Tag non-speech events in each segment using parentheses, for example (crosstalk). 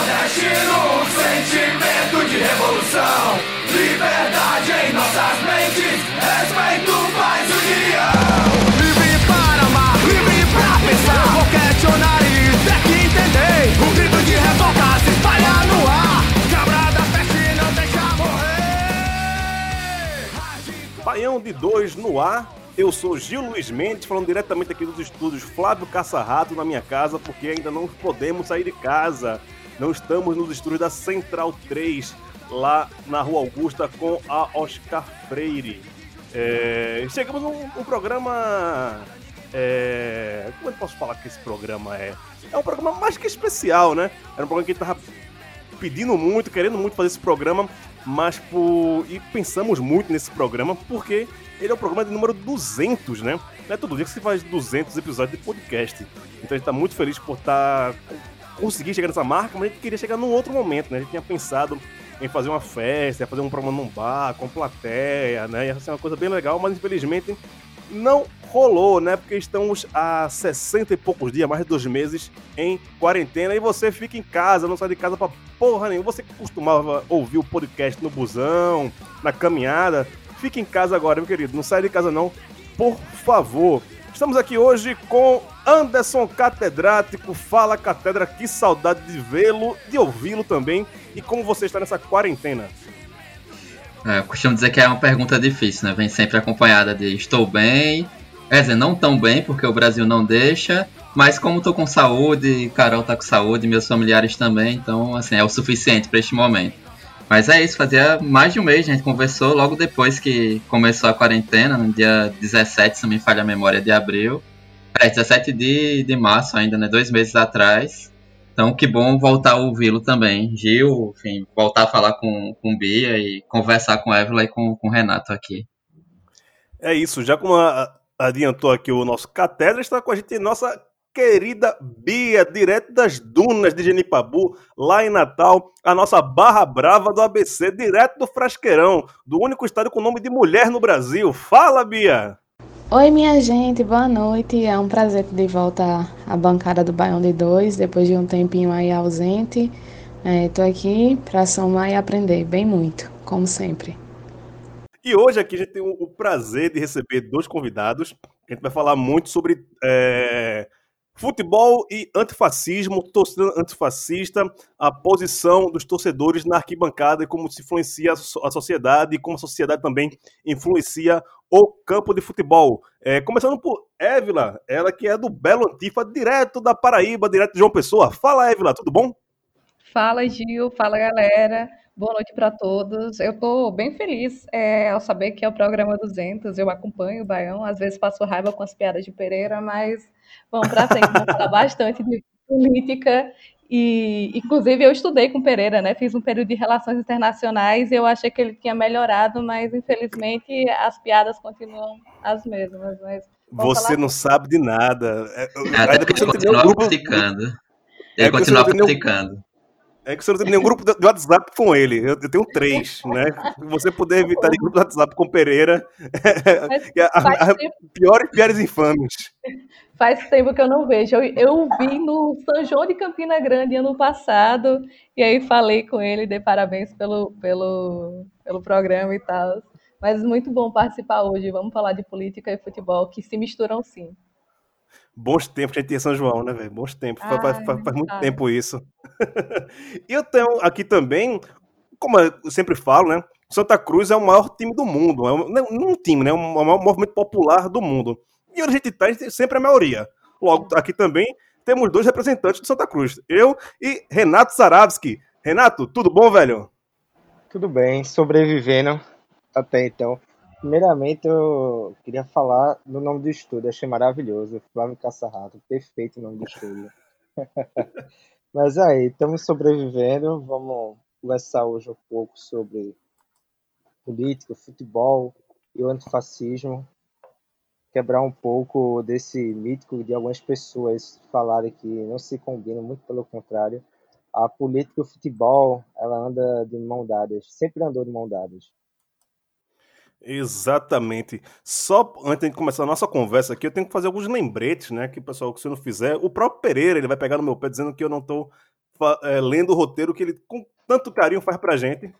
Nordestino, um sentimento de revolução. Liberdade em nossas mentes, respeito, paz e união. Livre para amar, livre pra pensar. Vou questionar e ter que entender. O grito de revolta se espalha no ar. Cabra da peste não deixa morrer. Baião de dois no ar. Eu sou Gil Luiz Mendes, falando diretamente aqui dos estúdios Flávio Caçarrato na minha casa, porque ainda não podemos sair de casa. Não estamos nos estúdios da Central 3, lá na Rua Augusta, com a Oscar Freire. É, chegamos num, num programa. é, como eu posso falar que esse programa é? É um programa mais que especial, né? Era um programa que a gente tava pedindo muito, querendo muito fazer esse programa, mas por... e pensamos muito nesse programa porque ele é o programa de número 200, né? Não é todo dia que se faz 200 episódios de podcast. Então a gente tá muito feliz por estar conseguir chegar nessa marca, mas a gente queria chegar num outro momento, né? A gente tinha pensado em fazer uma festa, fazer um programa num bar, com plateia, né? Ia ser uma coisa bem legal, mas infelizmente não rolou, né? Porque estamos há 60 e poucos dias, mais de dois meses, em quarentena e você fica em casa, não sai de casa pra porra nenhuma. Você costumava ouvir o podcast no busão, na caminhada, fica em casa agora, meu querido. Não sai de casa não, por favor. Estamos aqui hoje com Anderson Catedrático. Fala, Catedra, que saudade de vê-lo, de ouvi-lo também. E como você está nessa quarentena? É, eu costumo dizer que é uma pergunta difícil, né? Vem sempre acompanhada de estou bem, quer dizer, não tão bem, porque o Brasil não deixa, mas como tô com saúde, Carol tá com saúde, meus familiares também, então, assim, é o suficiente para este momento. Mas é isso, fazia mais de um mês, a gente conversou logo depois que começou a quarentena, no dia 17, se não me falha a memória, de abril. É, 17 de, de março ainda, né? Dois meses atrás. Então, que bom voltar a ouvi-lo também. Gil, enfim, voltar a falar com, com Bia e conversar com Évila e com, com Renato aqui. É isso, já como adiantou aqui o nosso Catedra, está com a gente nossa querida Bia, direto das dunas de Genipabu, lá em Natal, a nossa barra brava do ABC, direto do Frasqueirão, do único estádio com nome de mulher no Brasil. Fala, Bia! Oi, minha gente, boa noite. É um prazer de volta à bancada do Baião de Dois, depois de um tempinho aí ausente. Estou aqui para somar e aprender bem muito, como sempre. E hoje aqui a gente tem o o prazer de receber dois convidados. A gente vai falar muito sobre é, futebol e antifascismo, torcida antifascista, a posição dos torcedores na arquibancada e como se influencia a so- a sociedade e como a sociedade também influencia o campo de futebol. É, começando por Évila, ela que é do Belo Antifa, direto da Paraíba, direto de João Pessoa. Fala, Évila, tudo bom? Fala, Gil. Fala, galera. Boa noite para todos. Eu estou bem feliz é, ao saber que é o programa 200. Eu acompanho o Baião. Às vezes passo raiva com as piadas de Pereira, mas vamos para frente. Vamos falar bastante de política. E, inclusive, eu estudei com Pereira, né? Fiz um período de relações internacionais e eu achei que ele tinha melhorado, mas infelizmente as piadas continuam as mesmas. Mas Você não sabe de nada. É, Até porque você não tem nenhum continua grupo- praticando. É Ele você continua não tem nenhum- praticando. É que você não tem nenhum grupo de WhatsApp com ele. Eu, tenho três, né? Se você puder evitar de grupo de WhatsApp com Pereira, (laughs) Mas é a, a, a tempo pior e piores infames. Faz tempo que eu não vejo. Eu, eu vi no São João de Campina Grande ano passado, e aí falei com ele, dei parabéns pelo, pelo, pelo programa e tal. Mas muito bom participar hoje. Vamos falar de política e futebol, que se misturam sim. Bons tempos que a gente tinha São João, né, velho? Bons tempos. Faz, Ai, faz- faz- faz muito ai. tempo isso. (laughs) e eu tenho aqui também, como eu sempre falo, né? Santa Cruz é o maior time do mundo. É um, não um time, né? É o maior movimento popular do mundo. E onde a gente tá, a gente tem sempre a maioria. Logo, aqui também temos dois representantes do Santa Cruz. Eu e Renato Saravski. Renato, tudo bom, velho? Tudo bem, sobrevivendo. até então. Primeiramente, eu queria falar do nome do estúdio, achei maravilhoso. Flávio Caçarrato, perfeito o nome do estúdio. (laughs) Mas aí, estamos sobrevivendo. Vamos conversar hoje um pouco sobre política, futebol e o antifascismo. Quebrar um pouco desse mítico de algumas pessoas falarem que não se combinam, muito pelo contrário. A política e o futebol, ela anda de mão dadas, sempre andou de mão dadas. Exatamente. Só antes de começar a nossa conversa aqui, eu tenho que fazer alguns lembretes, né? Que pessoal, que se eu não fizer, o próprio Pereira ele vai pegar no meu pé dizendo que eu não estou é, lendo o roteiro que ele com tanto carinho faz pra gente.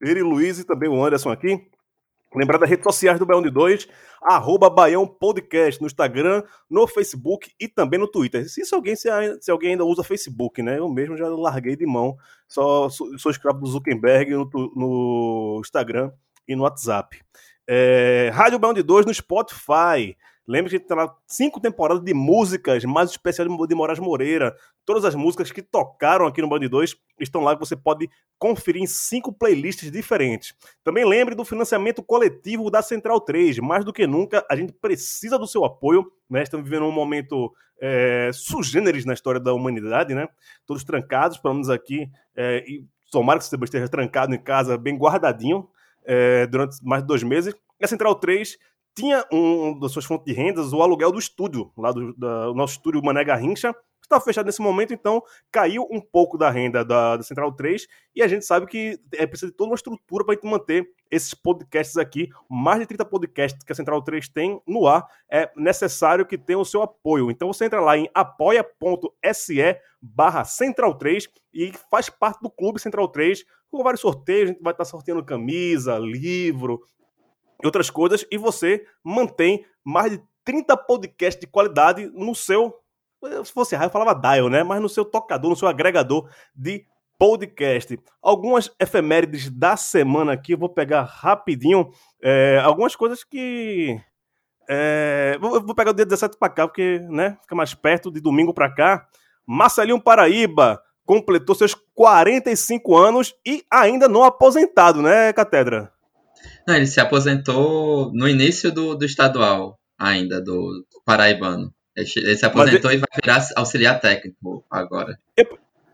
Ele, Luiz e também o Anderson aqui. Lembrar das redes sociais do Baião de 2, arroba Baião Podcast, no Instagram, no Facebook e também no Twitter. Se, se, alguém, se, se, alguém ainda usa Facebook, né? Eu mesmo já larguei de mão. Só sou, sou escravo do Zuckerberg no, no Instagram e no WhatsApp. É, Rádio Baião de 2 no Spotify. Lembre que tem lá cinco temporadas de músicas, mais especial de Moraes Moreira. Todas as músicas que tocaram aqui no Band 2 estão lá que você pode conferir em cinco playlists diferentes. Também lembre do financiamento coletivo da Central 3. Mais do que nunca, a gente precisa do seu apoio. Né? Estamos vivendo um momento é, sugêneres na história da humanidade, né? Todos trancados, pelo menos aqui. É, e tomara que você esteja trancado em casa, bem guardadinho, é, durante mais de dois meses. E a Central 3 tinha um das suas fontes de rendas o aluguel do estúdio, lá do, da, nosso estúdio Mané Garrincha, está fechado nesse momento, então caiu um pouco da renda da, da, Central 3 e a gente sabe que é preciso de toda uma estrutura para manter esses podcasts aqui, mais de 30 podcasts que a Central 3 tem no ar, é necessário que tenha o seu apoio. Então você entra lá em apoia.se barra Central 3 e faz parte do Clube Central 3 com vários sorteios, a gente vai estar sorteando camisa, livro, e outras coisas, e você mantém mais de 30 podcasts de qualidade no seu. Se fosse raio, eu falava dial, né? Mas no seu tocador, no seu agregador de podcast. Algumas efemérides da semana aqui, eu vou pegar rapidinho. É, algumas coisas que. É, vou, pegar o dia 17 para cá, porque né, fica mais perto de domingo para cá. Marcelinho Paraíba completou seus 45 anos e ainda não aposentado, né, Catedra? Não, ele se aposentou no início do, do estadual, ainda, do, do Paraibano. Ele, ele se aposentou ele... e vai virar auxiliar técnico agora.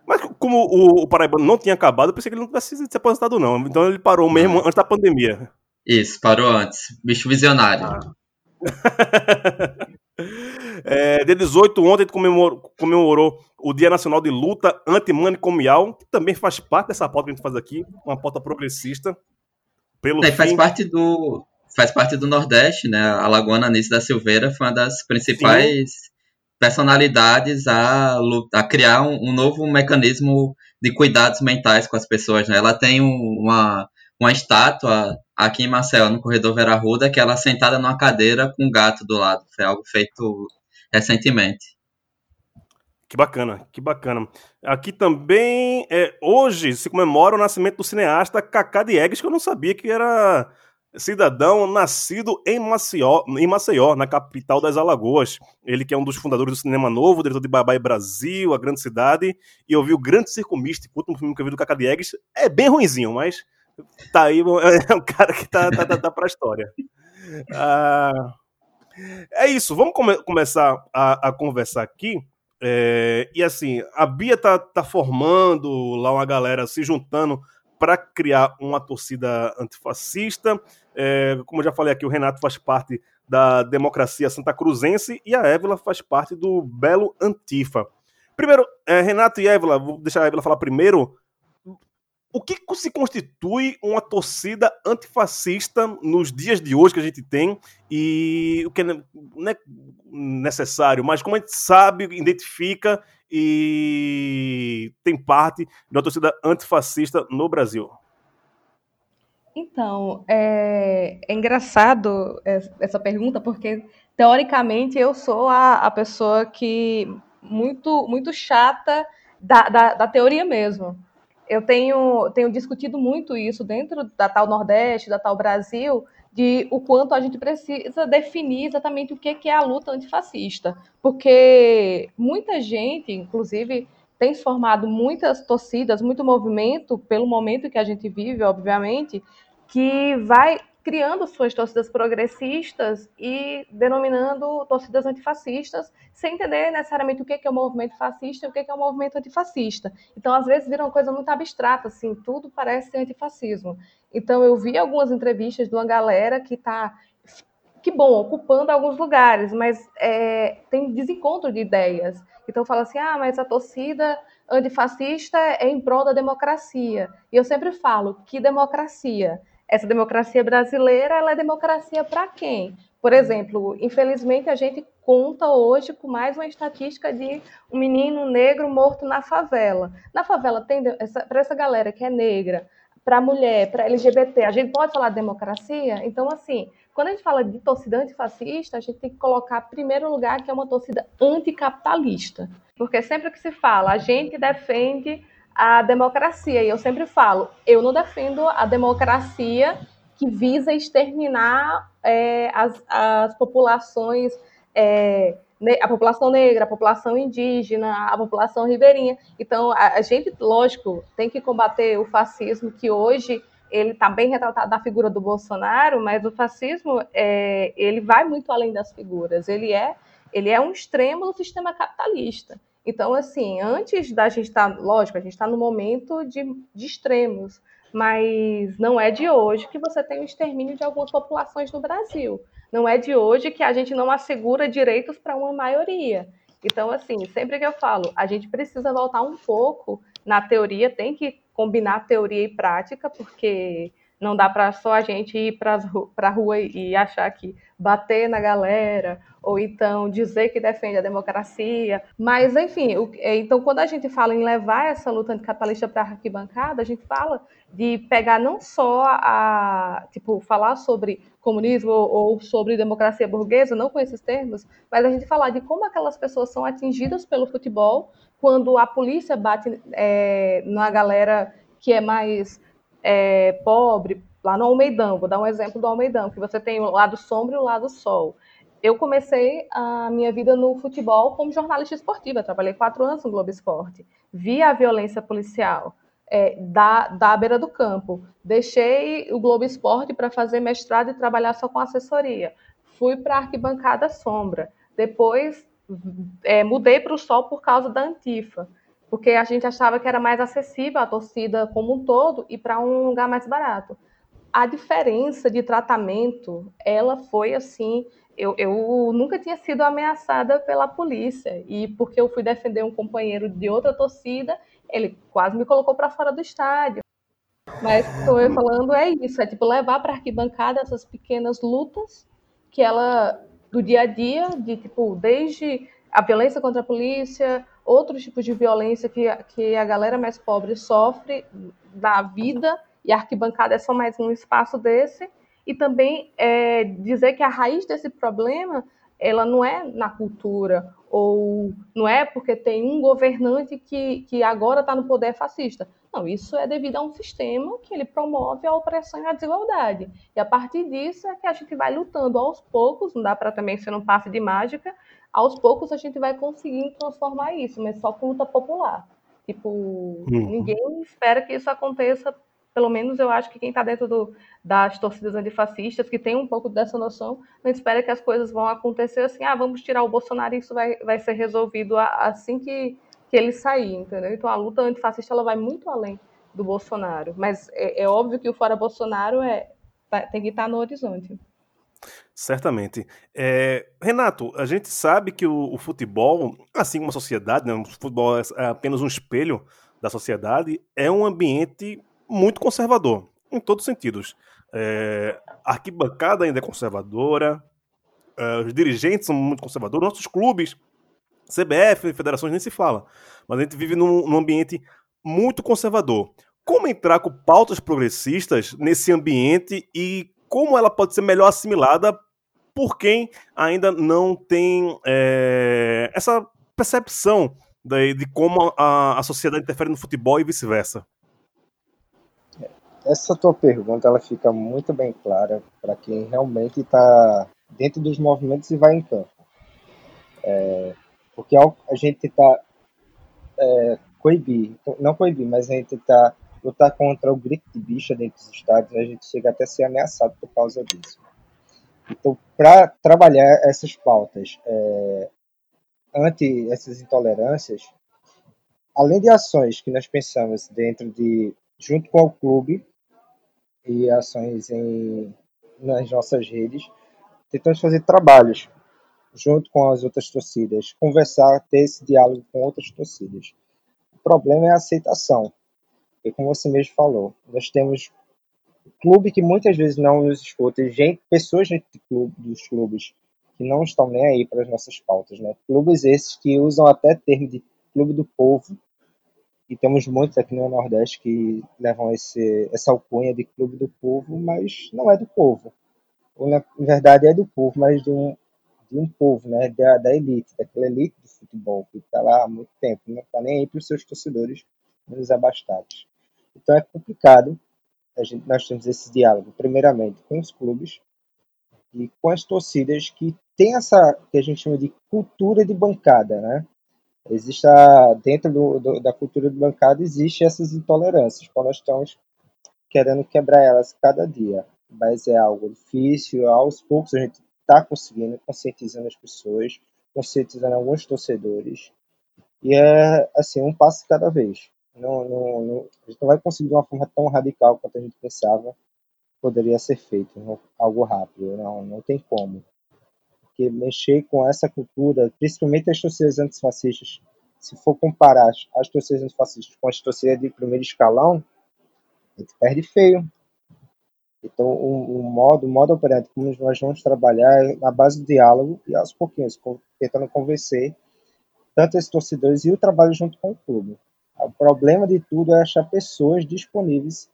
Mas como o, o Paraibano não tinha acabado, eu pensei que ele não tivesse se aposentado, não. Então ele parou mesmo antes da pandemia. Isso, parou antes. Bicho visionário. Ah. (laughs) é, dia 18, ontem comemorou, comemorou o Dia Nacional de Luta Antimanicomial, que também faz parte dessa pauta que a gente faz aqui, uma pauta progressista. Pelo é, faz parte do faz parte do Nordeste, né? A Lagoana Anice da Silveira foi uma das principais Sim. personalidades a, a criar um, um, novo mecanismo de cuidados mentais com as pessoas. Né? Ela tem um, uma, uma estátua aqui em Marcel, no corredor Vera Ruda, que ela é sentada numa cadeira com um gato do lado. Foi algo feito recentemente. Que bacana, que bacana. Aqui também, é, hoje se comemora o nascimento do cineasta Cacá Diegues, que eu não sabia que era cidadão nascido em Maceió, em Maceió, na capital das Alagoas. Ele que é um dos fundadores do Cinema Novo, diretor de Babai Brasil, A Grande Cidade, e eu vi o Grande Circo Místico, o último filme que eu vi do Cacá Diegues. É bem ruinzinho, mas tá aí, (laughs) é um cara que tá, tá, tá, tá pra história. Ah, é isso, vamos come começar a, a conversar aqui é, e assim, a Bia tá, tá formando lá uma galera se juntando para criar uma torcida antifascista. É, como eu já falei aqui, o Renato faz parte da Democracia Santa Cruzense e a Évila faz parte do Belo Antifa. Primeiro, é, Renato e Évila, vou deixar a Évila falar primeiro o que se constitui uma torcida antifascista nos dias de hoje que a gente tem? E o que não é necessário, mas como a gente sabe, identifica e tem parte de uma torcida antifascista no Brasil? Então, é, é engraçado essa pergunta, porque teoricamente eu sou a, a pessoa que muito, muito chata da, da, da teoria mesmo eu tenho, tenho discutido muito isso dentro da tal Nordeste, da tal Brasil, de o quanto a gente precisa definir exatamente o que é a luta antifascista. Porque muita gente, inclusive, tem formado muitas torcidas, muito movimento, pelo momento que a gente vive, obviamente, que vai criando suas torcidas progressistas e denominando torcidas antifascistas, sem entender necessariamente o que é o movimento fascista e o que é o movimento antifascista. Então, às vezes, vira uma coisa muito abstrata, assim, tudo parece ser antifascismo. Então, eu vi algumas entrevistas de uma galera que está, que bom, ocupando alguns lugares, mas é, tem desencontro de ideias. Então, fala assim, ah, mas a torcida antifascista é em prol da democracia. E eu sempre falo, que democracia? Essa democracia brasileira, ela é democracia para quem? Por exemplo, infelizmente a gente conta hoje com mais uma estatística de um menino negro morto na favela. Na favela tem para essa galera que é negra, para mulher, para LGBT, a gente pode falar de democracia? Então, assim, quando a gente fala de torcida antifascista, a gente tem que colocar em primeiro lugar que é uma torcida anticapitalista. Porque sempre que se fala, a gente defende a democracia. E eu sempre falo, eu não defendo a democracia que visa exterminar é, as, as populações, é, a população negra, a população indígena, a população ribeirinha. Então, a, a gente, lógico, tem que combater o fascismo, que hoje ele está bem retratado na figura do Bolsonaro, mas o fascismo é, ele vai muito além das figuras. Ele é, ele é um extremo do sistema capitalista. Então, assim, antes da gente estar, tá, lógico, a gente está no momento de, de extremos, mas não é de hoje que você tem o extermínio de algumas populações no Brasil. Não é de hoje que a gente não assegura direitos para uma maioria. Então, assim, sempre que eu falo, a gente precisa voltar um pouco na teoria, tem que combinar teoria e prática, porque não dá para só a gente ir para a rua e achar que bater na galera ou então dizer que defende a democracia. Mas, enfim, o, então quando a gente fala em levar essa luta anticapitalista para a arquibancada, a gente fala de pegar não só a, tipo, falar sobre comunismo ou, sobre democracia burguesa, não com esses termos, mas a gente falar de como aquelas pessoas são atingidas pelo futebol quando a polícia bate é, na galera que é mais é, pobre, lá no Almeidão, vou dar um exemplo do Almeidão, que você tem o lado sombra e o lado sol. Eu comecei a minha vida no futebol como jornalista esportiva, trabalhei quatro anos no Globo Esporte, vi a violência policial é, da, da beira do campo, deixei o Globo Esporte para fazer mestrado e trabalhar só com assessoria, fui para a arquibancada sombra, depois é, mudei para o sol por causa da Antifa porque a gente achava que era mais acessível a torcida como um todo e para um lugar mais barato. A diferença de tratamento, ela foi assim, eu, eu nunca tinha sido ameaçada pela polícia e porque eu fui defender um companheiro de outra torcida, ele quase me colocou para fora do estádio. Mas estou falando é isso, é tipo levar para arquibancada essas pequenas lutas que ela do dia a dia, de tipo desde a violência contra a polícia, outros tipos de violência que, que a galera mais pobre sofre da vida, e a arquibancada é só mais um espaço desse, e também é, dizer que a raiz desse problema ela não é na cultura, ou não é porque tem um governante que, que agora está no poder fascista. Não, isso é devido a um sistema que ele promove a opressão e a desigualdade. E a partir disso é que a gente vai lutando aos poucos, não dá para também ser um passe de mágica, aos poucos a gente vai conseguindo transformar isso, mas só com luta popular. Tipo, uhum. ninguém espera que isso aconteça, pelo menos eu acho que quem está dentro do, das torcidas antifascistas, que tem um pouco dessa noção, não espera que as coisas vão acontecer assim, ah, vamos tirar o Bolsonaro e isso vai, vai ser resolvido assim que, que ele sair, entendeu? Então a luta antifascista ela vai muito além do Bolsonaro, mas é, é óbvio que o fora Bolsonaro é, tá, tem que estar no horizonte. Certamente. É, Renato, a gente sabe que o, o, futebol, assim como a sociedade, né, o futebol é apenas um espelho da sociedade, é um ambiente muito conservador, em todos os sentidos. É, a arquibancada ainda é conservadora, é, os dirigentes são muito conservadores, nossos clubes, CBF, federações, nem se fala. Mas a gente vive num, num ambiente muito conservador. Como entrar com pautas progressistas nesse ambiente e como ela pode ser melhor assimilada por quem ainda não tem é, essa percepção de, de como a, a, sociedade interfere no futebol e vice-versa. Essa tua pergunta ela fica muito bem clara para quem realmente está dentro dos movimentos e vai em campo. É, porque a gente está é, coibir, não coibir, mas a gente está lutar contra o grito de bicha dentro dos estádios, a gente chega até a ser ameaçado por causa disso. Então, para trabalhar essas pautas é, ante essas intolerâncias, além de ações que nós pensamos dentro de, junto com o clube, e ações em, nas nossas redes, tentamos fazer trabalhos junto com as outras torcidas, conversar, ter esse diálogo com outras torcidas. O problema é a aceitação. E como você mesmo falou, nós temos clube que muitas vezes não nos escuta, gente, pessoas de clube, dos clubes que não estão nem aí para as nossas pautas, né? Clubes esses que usam até termo de clube do povo, e temos muitos aqui no Nordeste que levam esse, essa alcunha de clube do povo, mas não é do povo. Ou, na verdade é do povo, mas de um, de um povo, né? Da, da elite, daquela elite do futebol, que está lá há muito tempo, não está nem aí para os seus torcedores menos abastados. Então é complicado a gente, nós temos esse diálogo, primeiramente, com os clubes e com as torcidas que tem essa que a gente chama de cultura de bancada, né? Existe a, dentro do, do, da cultura de bancada existe essas intolerâncias, quando nós estamos querendo quebrar elas cada dia, mas é algo difícil. Aos poucos a gente está conseguindo conscientizando as pessoas, conscientizando alguns torcedores e é assim um passo cada vez. Não, não, não, a gente não vai conseguir de uma forma tão radical quanto a gente pensava poderia ser feito, algo rápido, não, não tem como. Porque mexer com essa cultura, principalmente as torcidas antifascistas, se for comparar as torcidas antifascistas com as torcidas de primeiro escalão, a gente perde feio. Então, o, modo, o modo operante como nós vamos trabalhar é na base do diálogo e aos pouquinhos, tentando convencer tanto esses torcedores e o trabalho junto com o clube. O problema de tudo é achar pessoas disponíveis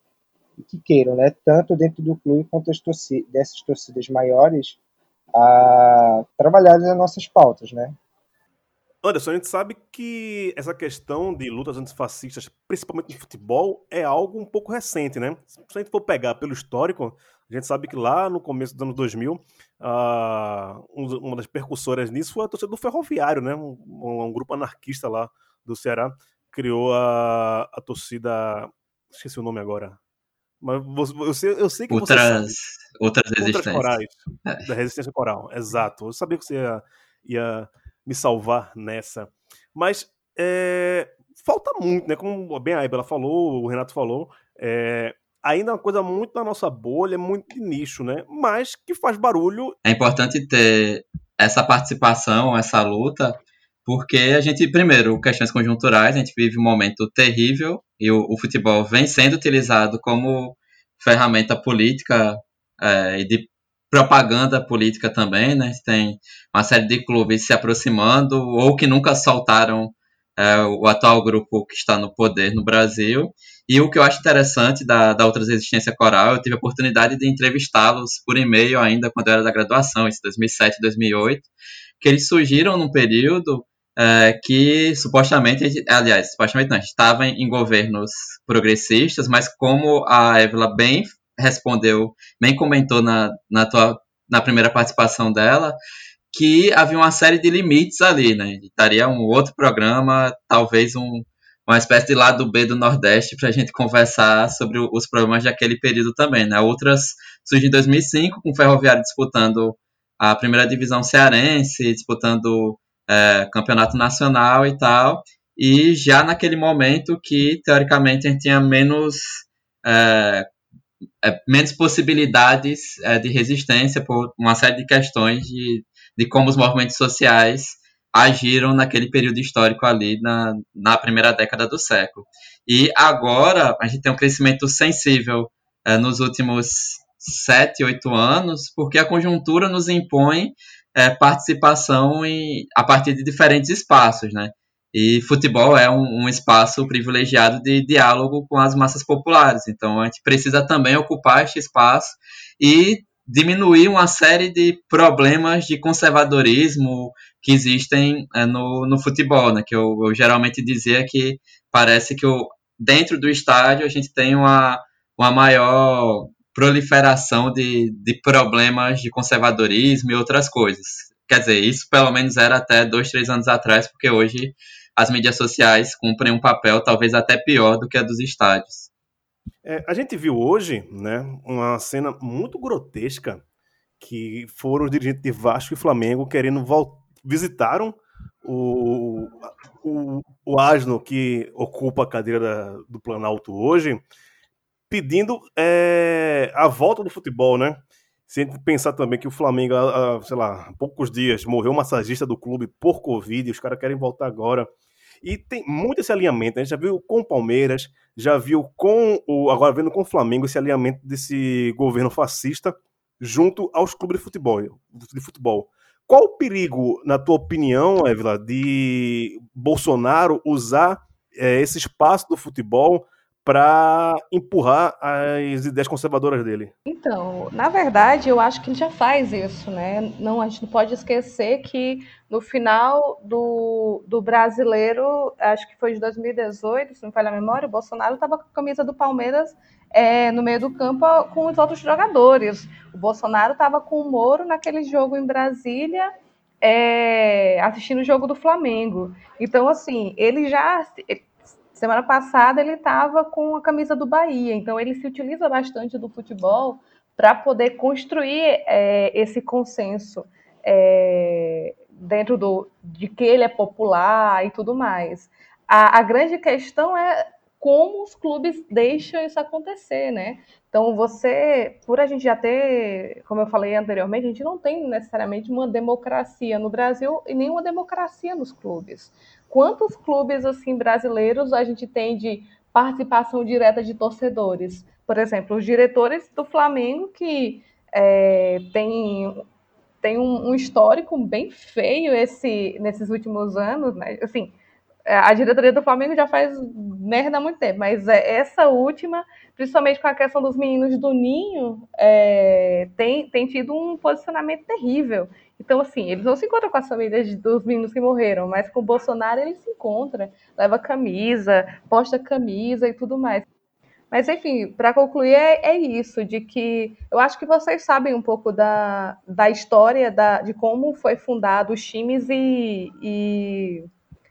que queiram, né, tanto dentro do clube quanto as torcidas, dessas torcidas maiores, a trabalhar nas nossas pautas, né? Anderson, a gente sabe que essa questão de lutas antifascistas, principalmente no futebol, é algo um pouco recente, né? Se a gente for pegar pelo histórico, a gente sabe que lá no começo dos anos 2000, uh, uma das percussoras nisso foi a torcida do Ferroviário, né? Um, um, grupo anarquista lá do Ceará criou a, a torcida. Esqueci o nome agora. Mas eu sei, eu sei que outras, você sabe. Outras resistências. Outras corais, é. Da resistência coral, exato. Eu sabia que você ia, ia me salvar nessa. Mas é, falta muito, né? Como bem a Ibela falou, o Renato falou, é, ainda é uma coisa muito na nossa bolha, muito de nicho, né? Mas que faz barulho. É importante ter essa participação, essa luta, porque a gente, primeiro, questões conjunturais, a gente vive um momento terrível e o, o futebol vem sendo utilizado como ferramenta política é, e de propaganda política também, né? Tem uma série de clubes se aproximando ou que nunca soltaram é, o atual grupo que está no poder no Brasil. E o que eu acho interessante da, da Outras Resistência Coral, eu tive a oportunidade de entrevistá-los por e-mail ainda quando eu era da graduação, em 2007, 2008, que eles surgiram num período é, que supostamente, aliás, supostamente não, estava em, governos progressistas, mas como a Évila bem respondeu, bem comentou na, na, tua, na primeira participação dela, que havia uma série de limites ali, né? Estaria um outro programa, talvez um, uma espécie de lado B do Nordeste para a gente conversar sobre os problemas daquele período também, né? Outras surgiram em 2005 com o Ferroviário disputando a primeira divisão cearense, disputando é, campeonato nacional e tal, e já naquele momento que teoricamente a gente tinha menos é, é, menos possibilidades é, de resistência por uma série de questões de, de como os movimentos sociais agiram naquele período histórico ali na, na primeira década do século. E agora a gente tem um crescimento sensível é, nos últimos sete, oito anos, porque a conjuntura nos impõe é, participação em, a partir de diferentes espaços, né? E futebol é um, um, espaço privilegiado de diálogo com as massas populares. Então a gente precisa também ocupar este espaço e diminuir uma série de problemas de conservadorismo que existem é, no, no futebol, né? Que eu, eu, geralmente dizia que parece que o, dentro do estádio a gente tem uma, uma maior proliferação de, de problemas de conservadorismo e outras coisas. Quer dizer, isso pelo menos era até dois, três anos atrás, porque hoje as mídias sociais cumprem um papel talvez até pior do que a dos estádios. É, a gente viu hoje, né, uma cena muito grotesca que foram os dirigentes de Vasco e Flamengo querendo visitaram o, o, o Asno que ocupa a cadeira da, do Planalto hoje, pedindo é, a volta do futebol, né? Se a gente pensar também que o Flamengo, há, sei lá, há poucos dias, morreu um massagista do clube por Covid, e os caras querem voltar agora. E tem muito esse alinhamento. A gente já viu com o Palmeiras, já viu com o. Agora vendo com o Flamengo esse alinhamento desse governo fascista junto aos clubes de futebol. De futebol. Qual o perigo, na tua opinião, Évila, de Bolsonaro usar é, esse espaço do futebol para empurrar as ideias conservadoras dele? Então, na verdade, eu acho que ele já faz isso, né? Não, a gente não pode esquecer que no final do, do brasileiro, acho que foi de 2018, se não falha a memória, o Bolsonaro estava com a camisa do Palmeiras é, no meio do campo com os outros jogadores. O Bolsonaro estava com o Moro naquele jogo em Brasília, é, assistindo o jogo do Flamengo. Então, assim, ele já Semana passada ele estava com a camisa do Bahia, então ele se utiliza bastante do futebol para poder construir é, esse consenso é, dentro do, de que ele é popular e tudo mais. A, a grande questão é como os clubes deixam isso acontecer, né? Então, você, por a gente já ter, como eu falei anteriormente, a gente não tem necessariamente uma democracia no Brasil e nenhuma democracia nos clubes quantos clubes assim brasileiros a gente tem de participação direta de torcedores? Por exemplo, os diretores do Flamengo que é, tem, tem um, um, histórico bem feio esse, nesses últimos anos, né? Assim, a diretoria do Flamengo já faz merda há muito tempo, mas é, essa última, principalmente com a questão dos meninos do Ninho, é, tem, tem tido um posicionamento terrível. Então, assim, eles não se encontram com as famílias dos meninos que morreram, mas com o Bolsonaro ele se encontra, leva camisa, posta camisa e tudo mais. Mas, enfim, para concluir, é, é, isso, de que eu acho que vocês sabem um pouco da, da história, da, de como foi fundado os times e, e,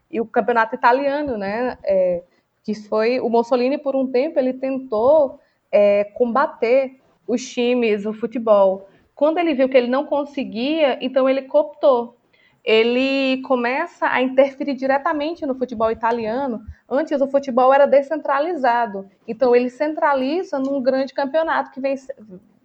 e o campeonato italiano, né? É, que foi o Mussolini, por um tempo, ele tentou é, combater os times, o futebol. Quando ele viu que ele não conseguia, então ele cooptou. Ele começa a interferir diretamente no futebol italiano. Antes o futebol era descentralizado, então ele centraliza num grande campeonato que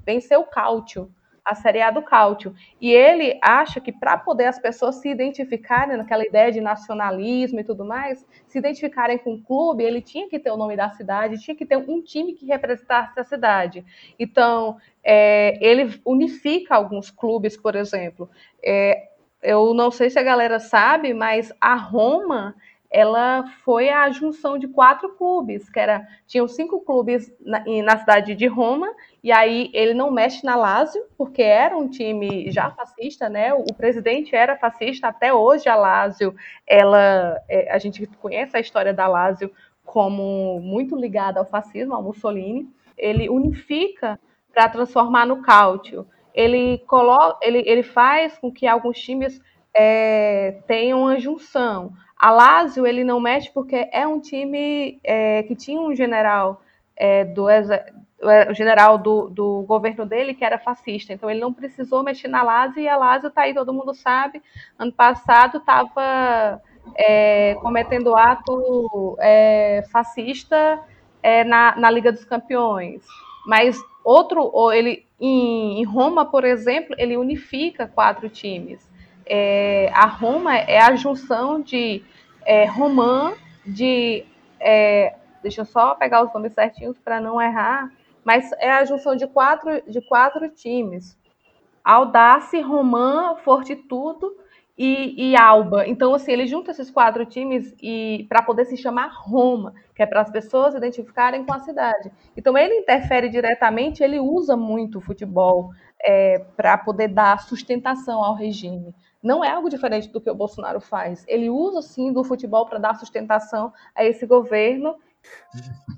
venceu o Cálcio a Série A do Cálcio. E ele acha que para poder as pessoas se identificarem naquela ideia de nacionalismo e tudo mais, se identificarem com o clube, ele tinha que ter o nome da cidade, tinha que ter um time que representasse a cidade. Então, é, ele unifica alguns clubes, por exemplo. É, eu não sei se a galera sabe, mas a Roma ela foi a junção de quatro clubes, que era tinham cinco clubes na, na, cidade de Roma, e aí ele não mexe na Lazio, porque era um time já fascista, né? O, o presidente era fascista, até hoje a Lazio, ela, é, a gente conhece a história da Lazio como muito ligada ao fascismo, ao Mussolini. Ele unifica para transformar no Cálcio. Ele coloca, ele, ele faz com que alguns times é, tenham uma junção. A Lazio ele não mexe porque é um time é, que tinha um general é, do o general do, do governo dele que era fascista, então ele não precisou mexer na Lazio e a Lazio tá aí, todo mundo sabe, ano passado estava é, cometendo ato é, fascista é, na, na Liga dos Campeões, mas outro, ele em, em Roma, por exemplo, ele unifica quatro times, é, a Roma é a junção de é, Romã, de. É, deixa eu só pegar os nomes certinhos para não errar, mas é a junção de quatro, de quatro times: Audace, Romã, Fortitudo e, e, Alba. Então, assim, ele junta esses quatro times e para poder se chamar Roma, que é para as pessoas identificarem com a cidade. Então, ele interfere diretamente, ele usa muito o futebol é, para poder dar sustentação ao regime não é algo diferente do que o Bolsonaro faz. Ele usa, sim, do futebol para dar sustentação a esse governo.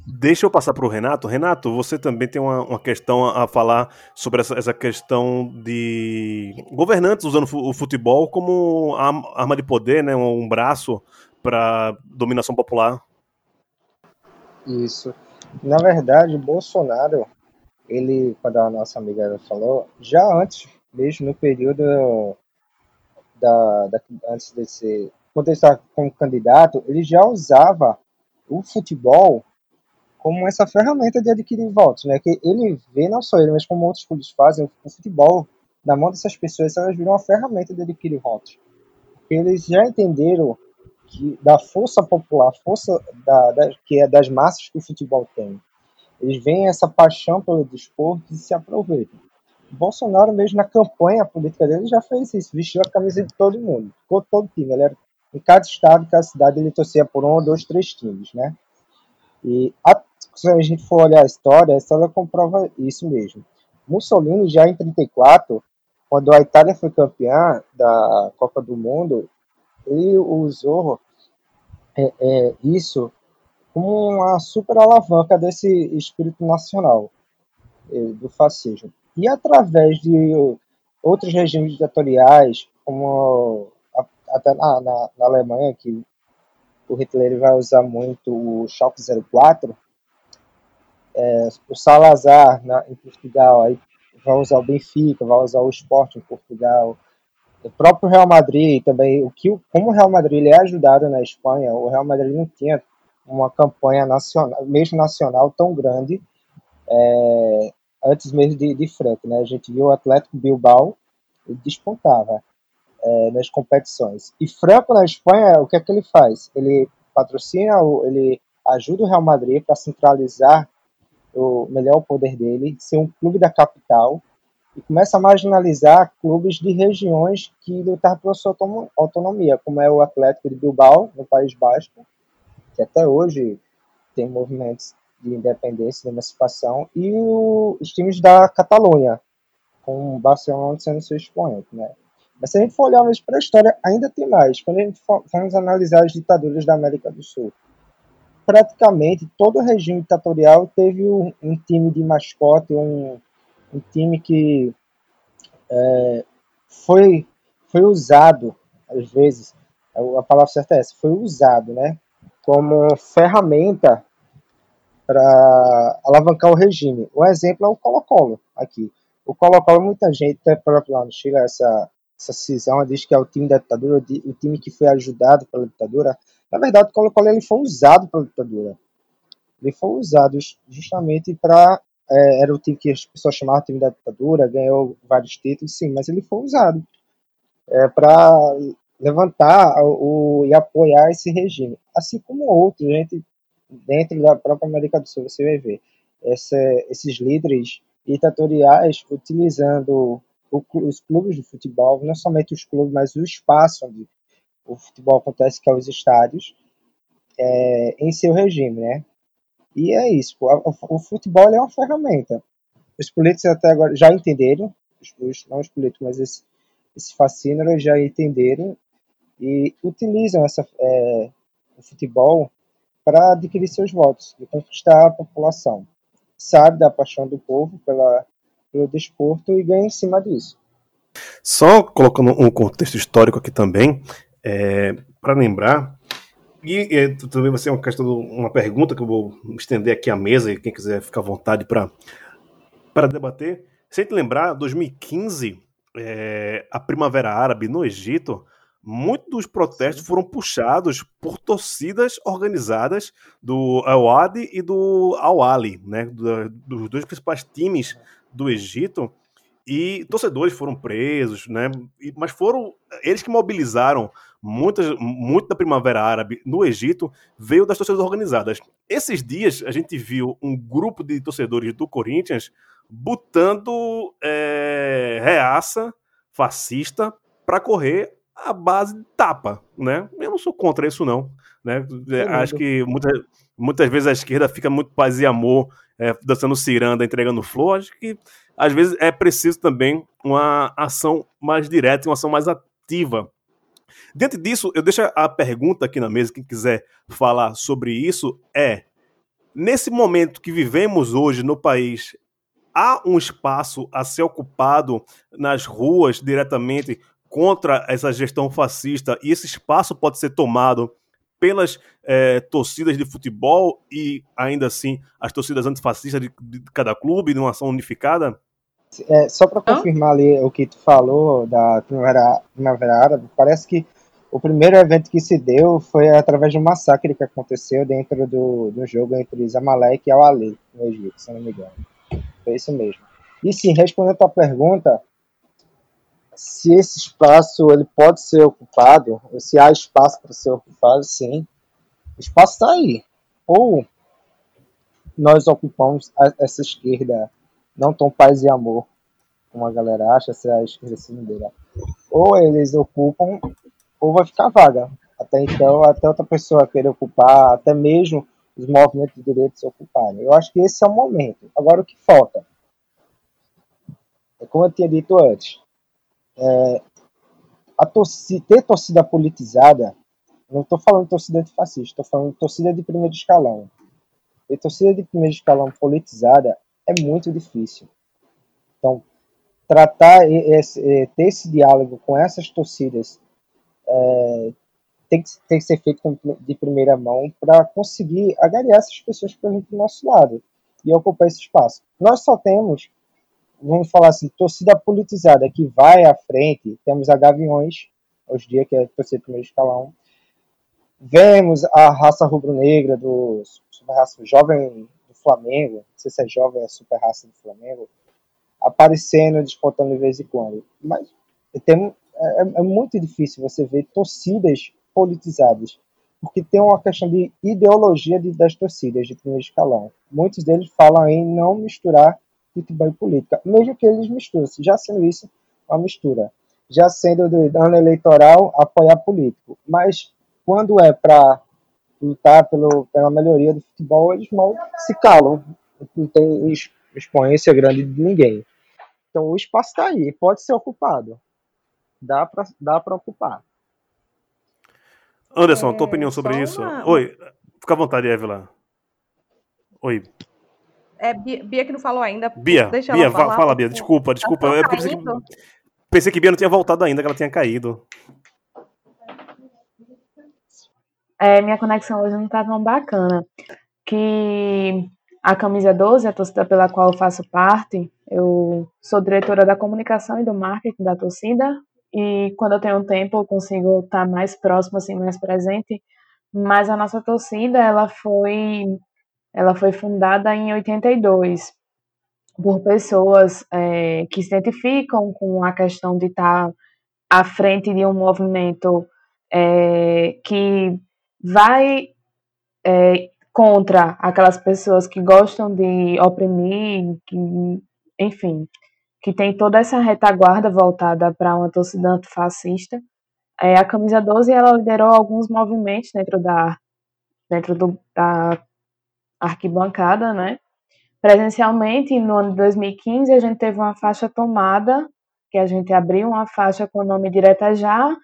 Deixa eu passar para o Renato. Renato, você também tem uma, uma questão a falar sobre essa, essa, questão de governantes usando o futebol como arma de poder, né, um braço para dominação popular. Isso. Na verdade, o Bolsonaro, ele, quando a nossa amiga falou, já antes, mesmo no período da, da antes de ser, quando ele estava como candidato, ele já usava o futebol como essa ferramenta de adquirir votos, né? Que ele vê não só ele, mas como outros políticos fazem o futebol na mão dessas pessoas, elas viram uma ferramenta de adquirir votos. Eles já entenderam que da força popular, força da, da, que é das massas que o futebol tem. Eles veem essa paixão pelo desporto e se aproveitam. Bolsonaro, mesmo na campanha política dele, já fez isso, vestiu a camisa de todo mundo, ficou todo time. Ele era, em cada estado, cada cidade, ele torcia por um, dois, três times, né? E a, se a gente for olhar a história, a história comprova isso mesmo. Mussolini, já em 34, quando a Itália foi campeã da Copa do Mundo, ele usou é, é, isso como uma super alavanca desse espírito nacional é, do fascismo. E através de outros regimes ditatoriais, como até na, na, na Alemanha, que o Hitler vai usar muito o Schalke 04, é, o Salazar na, em Portugal, aí vai usar o Benfica, vai usar o Sport em Portugal, o próprio Real Madrid também, o que, como o Real Madrid ele é ajudado na Espanha, o Real Madrid não tinha uma campanha nacional, mesmo nacional, tão grande é, antes mesmo de, de Franco, né? A gente viu o Atlético Bilbao ele despontava é, nas competições. E Franco na Espanha, o que é que ele faz? Ele patrocina, ele ajuda o Real Madrid para centralizar o melhor poder dele, ser um clube da capital e começa a marginalizar clubes de regiões que lutaram pela sua autonomia, como é o Atlético de Bilbao, no País Basco, que até hoje tem movimentos de independência, de emancipação, e o, os times da Catalunha, com o Barcelona sendo seu expoente. Né? Mas se a gente for olhar para a história, ainda tem mais. Quando a gente for, vamos analisar as ditaduras da América do Sul, praticamente todo regime ditatorial teve um, um time de mascote, um, um time que é, foi, foi usado, às vezes, a palavra certa é essa, foi usado, né, como ferramenta para alavancar o regime. O exemplo é o Colo-Colo aqui. O Colo-Colo, muita gente, até próprio lá no Chile, essa, essa cisão diz que é o time da ditadura, o time que foi ajudado pela ditadura. Na verdade, o Colo-Colo ele foi usado pela ditadura. Ele foi usado justamente para é, era o time que as pessoas chamavam de time da ditadura, ganhou vários títulos, sim, mas ele foi usado é, para levantar o, e apoiar esse regime. Assim como outros, gente, dentro da própria América do Sul, você vai ver essa, esses líderes ditatoriais utilizando o, os clubes de futebol, não somente os clubes, mas o espaço onde o futebol acontece, que é os estádios, é, em seu regime, né? E é isso. O, futebol é uma ferramenta. Os políticos até agora já entenderam, os, não os políticos, mas esses, esses fascínoros já entenderam e utilizam essa, é, o futebol para adquirir seus votos e conquistar a população. Sabe da paixão do povo pela, pelo desporto e ganha em cima disso. Só colocando um contexto histórico aqui também, é, para lembrar e, também vai ser uma questão, uma pergunta que eu vou estender aqui à mesa e quem quiser ficar à vontade para debater. Se a gente lembrar, 2015, é, a Primavera Árabe no Egito, muitos dos protestos foram puxados por torcidas organizadas do Al-Wadi e do Al-Ali, né, dos dois principais times do Egito, e torcedores foram presos, né, mas foram eles que mobilizaram muitas, muito da Primavera Árabe no Egito veio das torcidas organizadas. Esses dias a gente viu um grupo de torcedores do Corinthians botando é, reaça fascista para correr a base de tapa, né? Eu não sou contra isso não, né? É, acho que muitas, muitas vezes a esquerda fica muito paz e amor é, dançando ciranda, entregando flor. Acho que às vezes é preciso também uma ação mais direta, uma ação mais ativa Dentro disso, eu deixo a pergunta aqui na mesa, quem quiser falar sobre isso, é: nesse momento que vivemos hoje no país, há um espaço a ser ocupado nas ruas diretamente contra essa gestão fascista e esse espaço pode ser tomado pelas é, torcidas de futebol e ainda assim as torcidas antifascistas de, de cada clube numa ação unificada? É, só para confirmar ali o que tu falou da Primavera, Primavera Árabe, parece que o primeiro evento que se deu foi através de um massacre que aconteceu dentro do, do jogo entre Zamalek e Al-Ali, no Egito, se não me engano. Foi isso mesmo. E sim, respondendo a tua pergunta, se esse espaço ele pode ser ocupado, se há espaço para ser ocupado, sim. O espaço está aí. Ou nós ocupamos essa esquerda não tão paz e amor, como a galera acha, se a esquerda cilindeira. Ou eles ocupam, ou vai ficar vaga. Até então, até outra pessoa querer ocupar, até mesmo os movimentos de direitos se ocuparem. Eu acho que esse é o momento. Agora, o que falta? É como eu tinha dito antes, é, ter torcida politizada, não estou falando de torcida antifascista, estou falando torcida de primeiro escalão. Ter torcida de primeiro escalão politizada é muito difícil. Então, tratar esse, ter esse diálogo com essas torcidas é, tem, que, tem que ser feito de primeira mão para conseguir agariar essas pessoas para o nosso lado e ocupar esse espaço. Nós só temos vamos falar assim, torcida politizada que vai à frente, temos a Gaviões, hoje dia, que é torcida primeiro escalão. Vemos a raça rubro-negra do super raça jovem do Flamengo, não sei se é jovem, é super raça do Flamengo, aparecendo, disputando de vez em quando. Mas tem, é, é muito difícil você ver torcidas politizadas, porque tem uma questão de ideologia de, das torcidas de primeiro escalão. Muitos deles falam em não misturar futebol e política, mesmo que eles misturem, já sendo isso uma mistura, já sendo do ano eleitoral apoiar político, mas quando é para lutar pelo, pela melhoria do futebol, eles mal se calam, não tem expoência grande de ninguém. Então o espaço está aí, pode ser ocupado, dá para dá ocupar. Anderson, é, tua opinião sobre isso? Uma... Oi, fica à vontade, Evelyn. Oi. É, Bia, Bia, que não falou ainda. Bia, Deixa Bia, falar, fala, Bia. Desculpa, desculpa. Tá pensei, que, pensei que Bia não tinha voltado ainda, que ela tinha caído. É, minha conexão hoje não tá tão bacana. Que a Camisa 12, a torcida pela qual eu faço parte, eu sou diretora da comunicação e do marketing da torcida. E quando eu tenho tempo, eu consigo estar tá mais próximo, assim, mais presente. Mas a nossa torcida, ela foi ela foi fundada em 82 por pessoas é, que se identificam com a questão de estar à frente de um movimento é, que vai é, contra aquelas pessoas que gostam de oprimir, que, enfim, que tem toda essa retaguarda voltada para uma torcida antifascista. É, a Camisa 12 ela liderou alguns movimentos dentro da dentro do, da arquibancada, né? Presencialmente, no ano de 2015, a gente teve uma faixa tomada, que a gente abriu uma faixa com o nome Direta Já,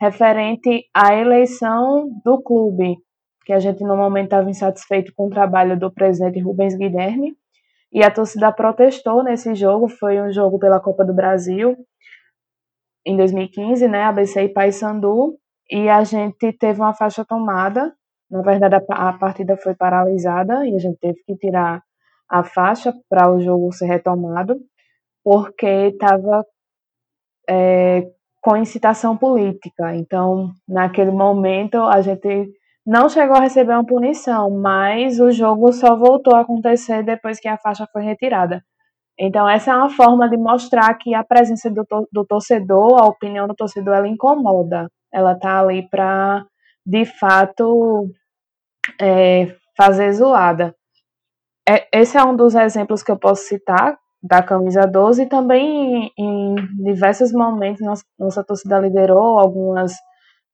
referente à eleição do clube, que a gente normalmente estava insatisfeito com o trabalho do presidente Rubens Guilherme, e a torcida protestou nesse jogo, foi um jogo pela Copa do Brasil, em 2015, né, ABC e Paysandu, e a gente teve uma faixa tomada, na verdade, a, a partida foi paralisada e a gente teve que tirar a faixa para o jogo ser retomado, porque estava é, com incitação política. Então, naquele momento, a gente não chegou a receber uma punição, mas o jogo só voltou a acontecer depois que a faixa foi retirada. Então, essa é uma forma de mostrar que a presença do, do torcedor, a opinião do torcedor, ela incomoda. Ela está ali para, de fato, é, fazer zoada. É, esse é um dos exemplos que eu posso citar da camisa 12 e também em, diversos momentos nossa, nossa torcida liderou algumas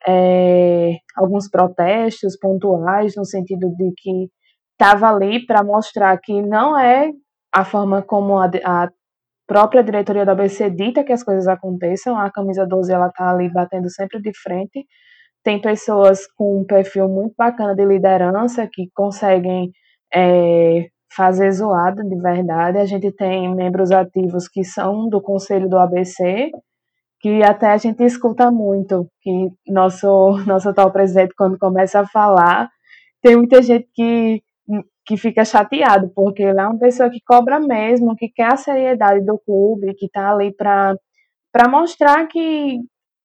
é, alguns protestos pontuais no sentido de que estava ali para mostrar que não é a forma como a, a própria diretoria da ABC dita que as coisas aconteçam, a camisa 12 ela está ali batendo sempre de frente tem pessoas com um perfil muito bacana de liderança que conseguem é, fazer zoada de verdade. A gente tem membros ativos que são do conselho do ABC que até a gente escuta muito, que nosso, (laughs) nosso atual presidente, quando começa a falar, tem muita gente que, que fica chateado, porque ele é uma pessoa que cobra mesmo, que quer a seriedade do clube, que está ali para mostrar que,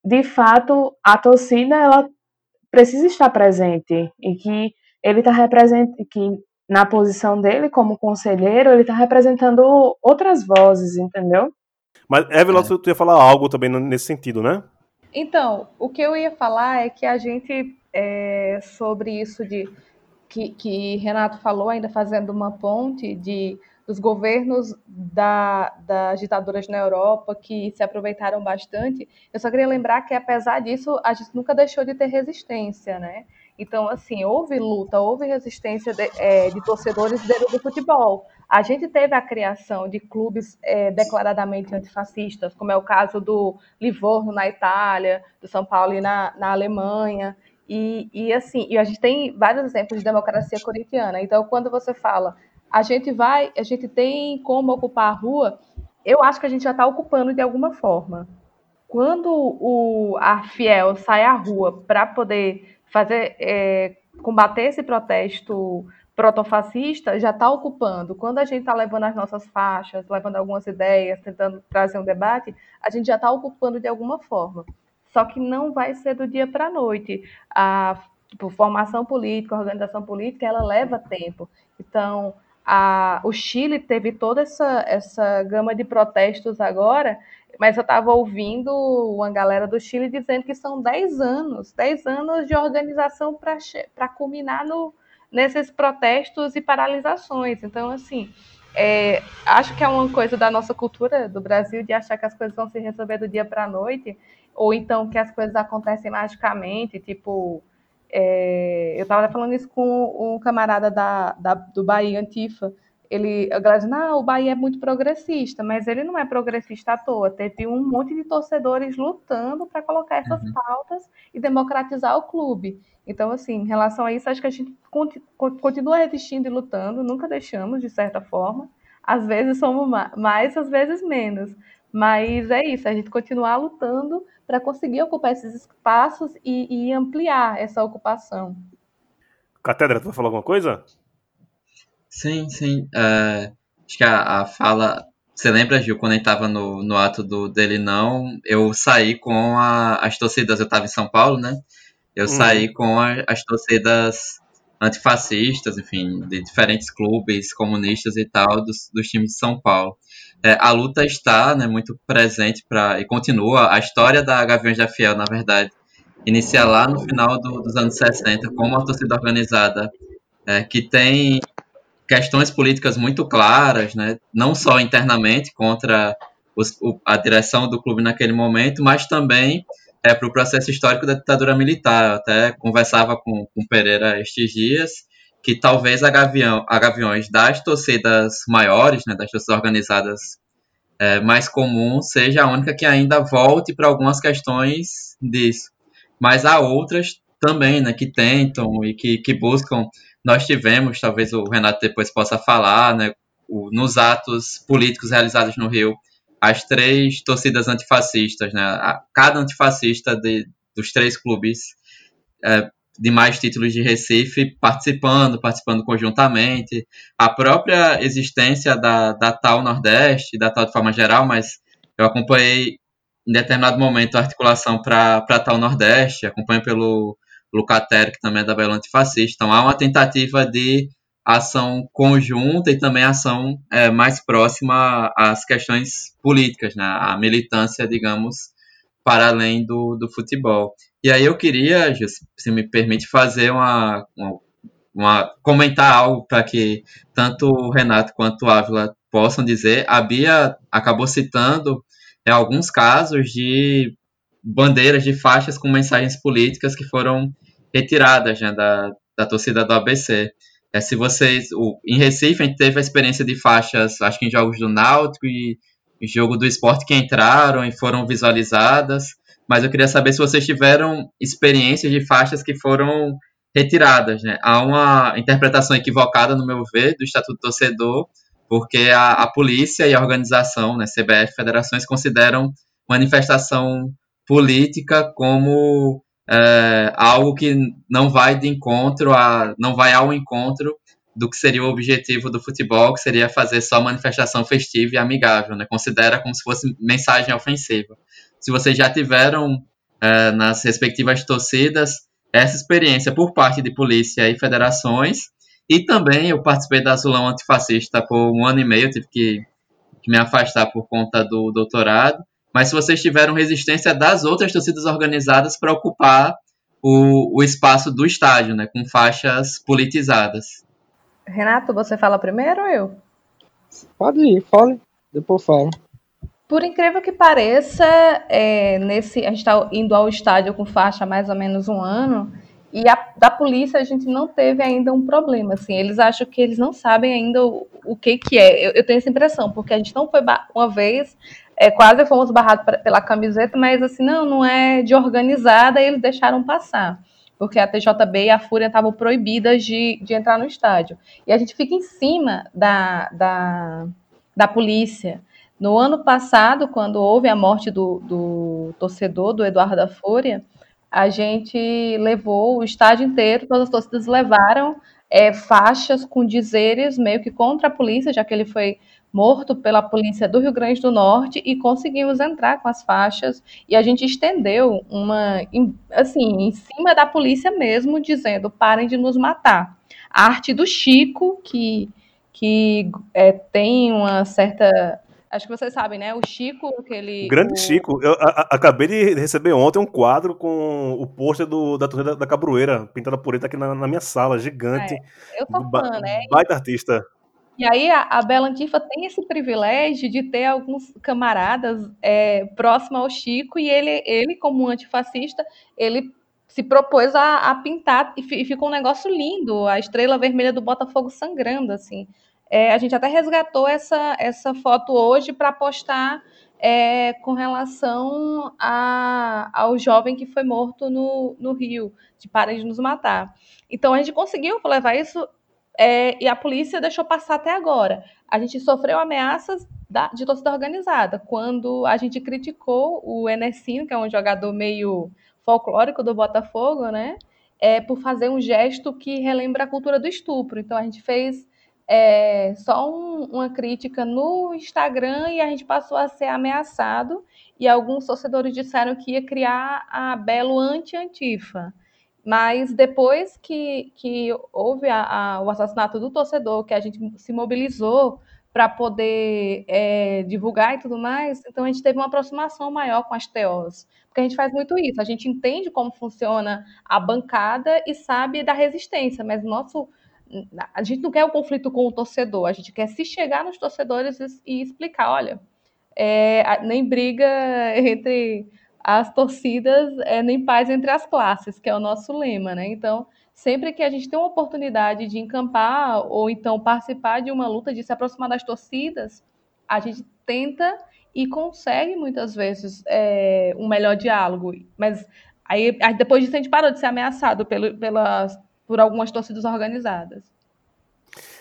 de fato, a torcida ela precisa estar presente e que ele está representando, que na posição dele como conselheiro, ele está representando outras vozes, entendeu? Mas, Evelyn, é. tu ia falar algo também nesse sentido, né? Então, o que eu ia falar é que a gente, é, sobre isso de que, que Renato falou, ainda fazendo uma ponte de dos governos da, das ditaduras na Europa que se aproveitaram bastante, eu só queria lembrar que, apesar disso, a gente nunca deixou de ter resistência, né? Então, assim, houve luta, houve resistência de, é, de torcedores dentro do futebol. A gente teve a criação de clubes é, declaradamente antifascistas, como é o caso do Livorno na Itália, do São Paulo na, na Alemanha. E, e assim, e a gente tem vários exemplos de democracia corintiana. Então, quando você fala, a gente vai, a gente tem como ocupar a rua, eu acho que a gente já está ocupando de alguma forma. Quando o, a Fiel sai à rua para poder fazer é, combater esse protesto protofascista já está ocupando. Quando a gente está levando as nossas faixas, levando algumas ideias, tentando trazer um debate, a gente já está ocupando de alguma forma. Só que não vai ser do dia para a noite. A tipo, formação política, organização política, ela leva tempo. Então, a, o Chile teve toda essa, essa gama de protestos agora, mas eu estava ouvindo uma galera do Chile dizendo que são 10 anos, 10 anos de organização para culminar no, nesses protestos e paralisações. Então, assim, é, acho que é uma coisa da nossa cultura do Brasil de achar que as coisas vão se resolver do dia para a noite, ou então que as coisas acontecem magicamente, tipo. É, eu estava falando isso com um camarada da, da, do Bahia Antifa, ele, a galera diz, não, o Bahia é muito progressista, mas ele não é progressista à toa. Teve um monte de torcedores lutando para colocar essas uhum. pautas e democratizar o clube. Então, assim, em relação a isso, acho que a gente continua resistindo e lutando, nunca deixamos, de certa forma. Às vezes somos mais, às vezes menos. Mas é isso, a gente continuar lutando para conseguir ocupar esses espaços e, e ampliar essa ocupação. Catedra, tu vai falar alguma coisa? Sim, sim. É, acho que a, a, fala. Você lembra, Gil, quando a gente tava no, no ato do, dele não, eu saí com a, as torcidas, eu tava em São Paulo, né? Eu hum. saí com a, as torcidas antifascistas, enfim, de diferentes clubes comunistas e tal, dos, dos times de São Paulo. É, a luta está né, muito presente para e continua. A história da Gaviões da Fiel, na verdade, inicia lá no final do, dos anos 60, como uma torcida organizada é, que tem questões políticas muito claras, né? não só internamente contra os, o, a direção do clube naquele momento, mas também é, para o processo histórico da ditadura militar. Eu até conversava com, com Pereira estes dias que talvez a, Gavião, a Gaviões das torcidas maiores, né, das torcidas organizadas é, mais comum, seja a única que ainda volte para algumas questões disso. Mas há outras também, né, que tentam e que, que buscam nós tivemos, talvez o Renato depois possa falar, né, o, nos atos políticos realizados no Rio, as três torcidas antifascistas, né, a, cada antifascista de, dos três clubes é, de mais títulos de Recife participando, participando conjuntamente, a própria existência da, da tal Nordeste, da tal de forma geral, mas eu acompanhei em determinado momento a articulação para tal Nordeste, acompanho pelo Lucatério, que também é da Belo Antifascista. Então há uma tentativa de ação conjunta e também ação é, mais próxima às questões políticas, né? a militância, digamos, para além do, do futebol. E aí eu queria, se me permite, fazer uma, uma, uma comentar algo para que tanto o Renato quanto o Ávila possam dizer. A Bia acabou citando é, alguns casos de bandeiras de faixas com mensagens políticas que foram retiradas né, da, da torcida do ABC. É, se vocês. O, em Recife, a gente teve a experiência de faixas, acho que em jogos do Náutico e, jogo do esporte que entraram e foram visualizadas. Mas eu queria saber se vocês tiveram experiências de faixas que foram retiradas. Né? Há uma interpretação equivocada, no meu ver, do Estatuto do Torcedor, porque a, a polícia e a organização, né, CBF, federações, consideram manifestação política como é, algo que não vai de encontro a, não vai ao encontro do que seria o objetivo do futebol, que seria fazer só manifestação festiva e amigável, né? Considera como se fosse mensagem ofensiva. Se vocês já tiveram é, nas respectivas torcidas essa experiência por parte de polícia e federações, e também eu participei da Azulão Antifascista por um ano e meio, tive que, que me afastar por conta do doutorado, mas se vocês tiveram resistência das outras torcidas organizadas para ocupar o, o espaço do estádio, né, com faixas politizadas. Renato, você fala primeiro ou eu? Pode ir, fale, depois fala. Por incrível que pareça, é, nesse, a gente está indo ao estádio com faixa há mais ou menos um ano, e a, da polícia a gente não teve ainda um problema. Assim, eles acham que eles não sabem ainda o, o que, que é. Eu, eu, tenho essa impressão, porque a gente não foi uma vez, é, quase fomos barrados pra, pela camiseta, mas assim, não, não é de organizada, e eles deixaram passar porque a TJB e a Fúria estavam proibidas de, de entrar no estádio. E a gente fica em cima da, da, da polícia. No ano passado, quando houve a morte do, do torcedor, do Eduardo da Fúria, a gente levou o estádio inteiro, todas as torcidas levaram é, faixas com dizeres meio que contra a polícia, já que ele foi morto pela polícia do Rio Grande do Norte e conseguimos entrar com as faixas. E a gente estendeu uma assim em cima da polícia mesmo dizendo parem de nos matar. A arte do Chico que que é, tem uma certa Acho que vocês sabem, né? O Chico, aquele. O grande o... Chico. Eu a, a, acabei de receber ontem um quadro com o pôster da torcida da, da Cabroeira, pintada por ele, tá aqui na, na minha sala, gigante. É, eu sou fã, né? Baita artista. E aí a, a Bela Antifa tem esse privilégio de ter alguns camaradas é, próximos ao Chico e ele, ele como antifascista, ele se propôs a, a pintar e, e, ficou um negócio lindo, a estrela vermelha do Botafogo sangrando, assim. É, a gente até resgatou essa, essa foto hoje para postar é, com relação a, ao jovem que foi morto no, no Rio, de Parem de Nos Matar. Então a gente conseguiu levar isso é, e a polícia deixou passar até agora. A gente sofreu ameaças da, de torcida organizada. Quando a gente criticou o Enesino, que é um jogador meio folclórico do Botafogo, né? É, por fazer um gesto que relembra a cultura do estupro. Então a gente fez é, só um, uma crítica no Instagram e a gente passou a ser ameaçado. E alguns torcedores disseram que ia criar a Belo anti-antifa. Mas depois que, que houve a, a, o assassinato do torcedor, que a gente se mobilizou para poder é, divulgar e tudo mais, então a gente teve uma aproximação maior com as TOs. Porque a gente faz muito isso, a gente entende como funciona a bancada e sabe da resistência, mas nosso. A gente não quer o conflito com o torcedor, a gente quer se chegar nos torcedores e, e explicar, olha, é, nem briga (laughs) entre as torcidas é, nem paz entre as classes, que é o nosso lema, né? Então, sempre que a gente tem uma oportunidade de encampar ou então participar de uma luta, de se aproximar das torcidas, a gente tenta e consegue muitas vezes é, um melhor diálogo. Mas aí, depois disso a gente parou de ser ameaçado pelo, pelas, por algumas torcidas organizadas.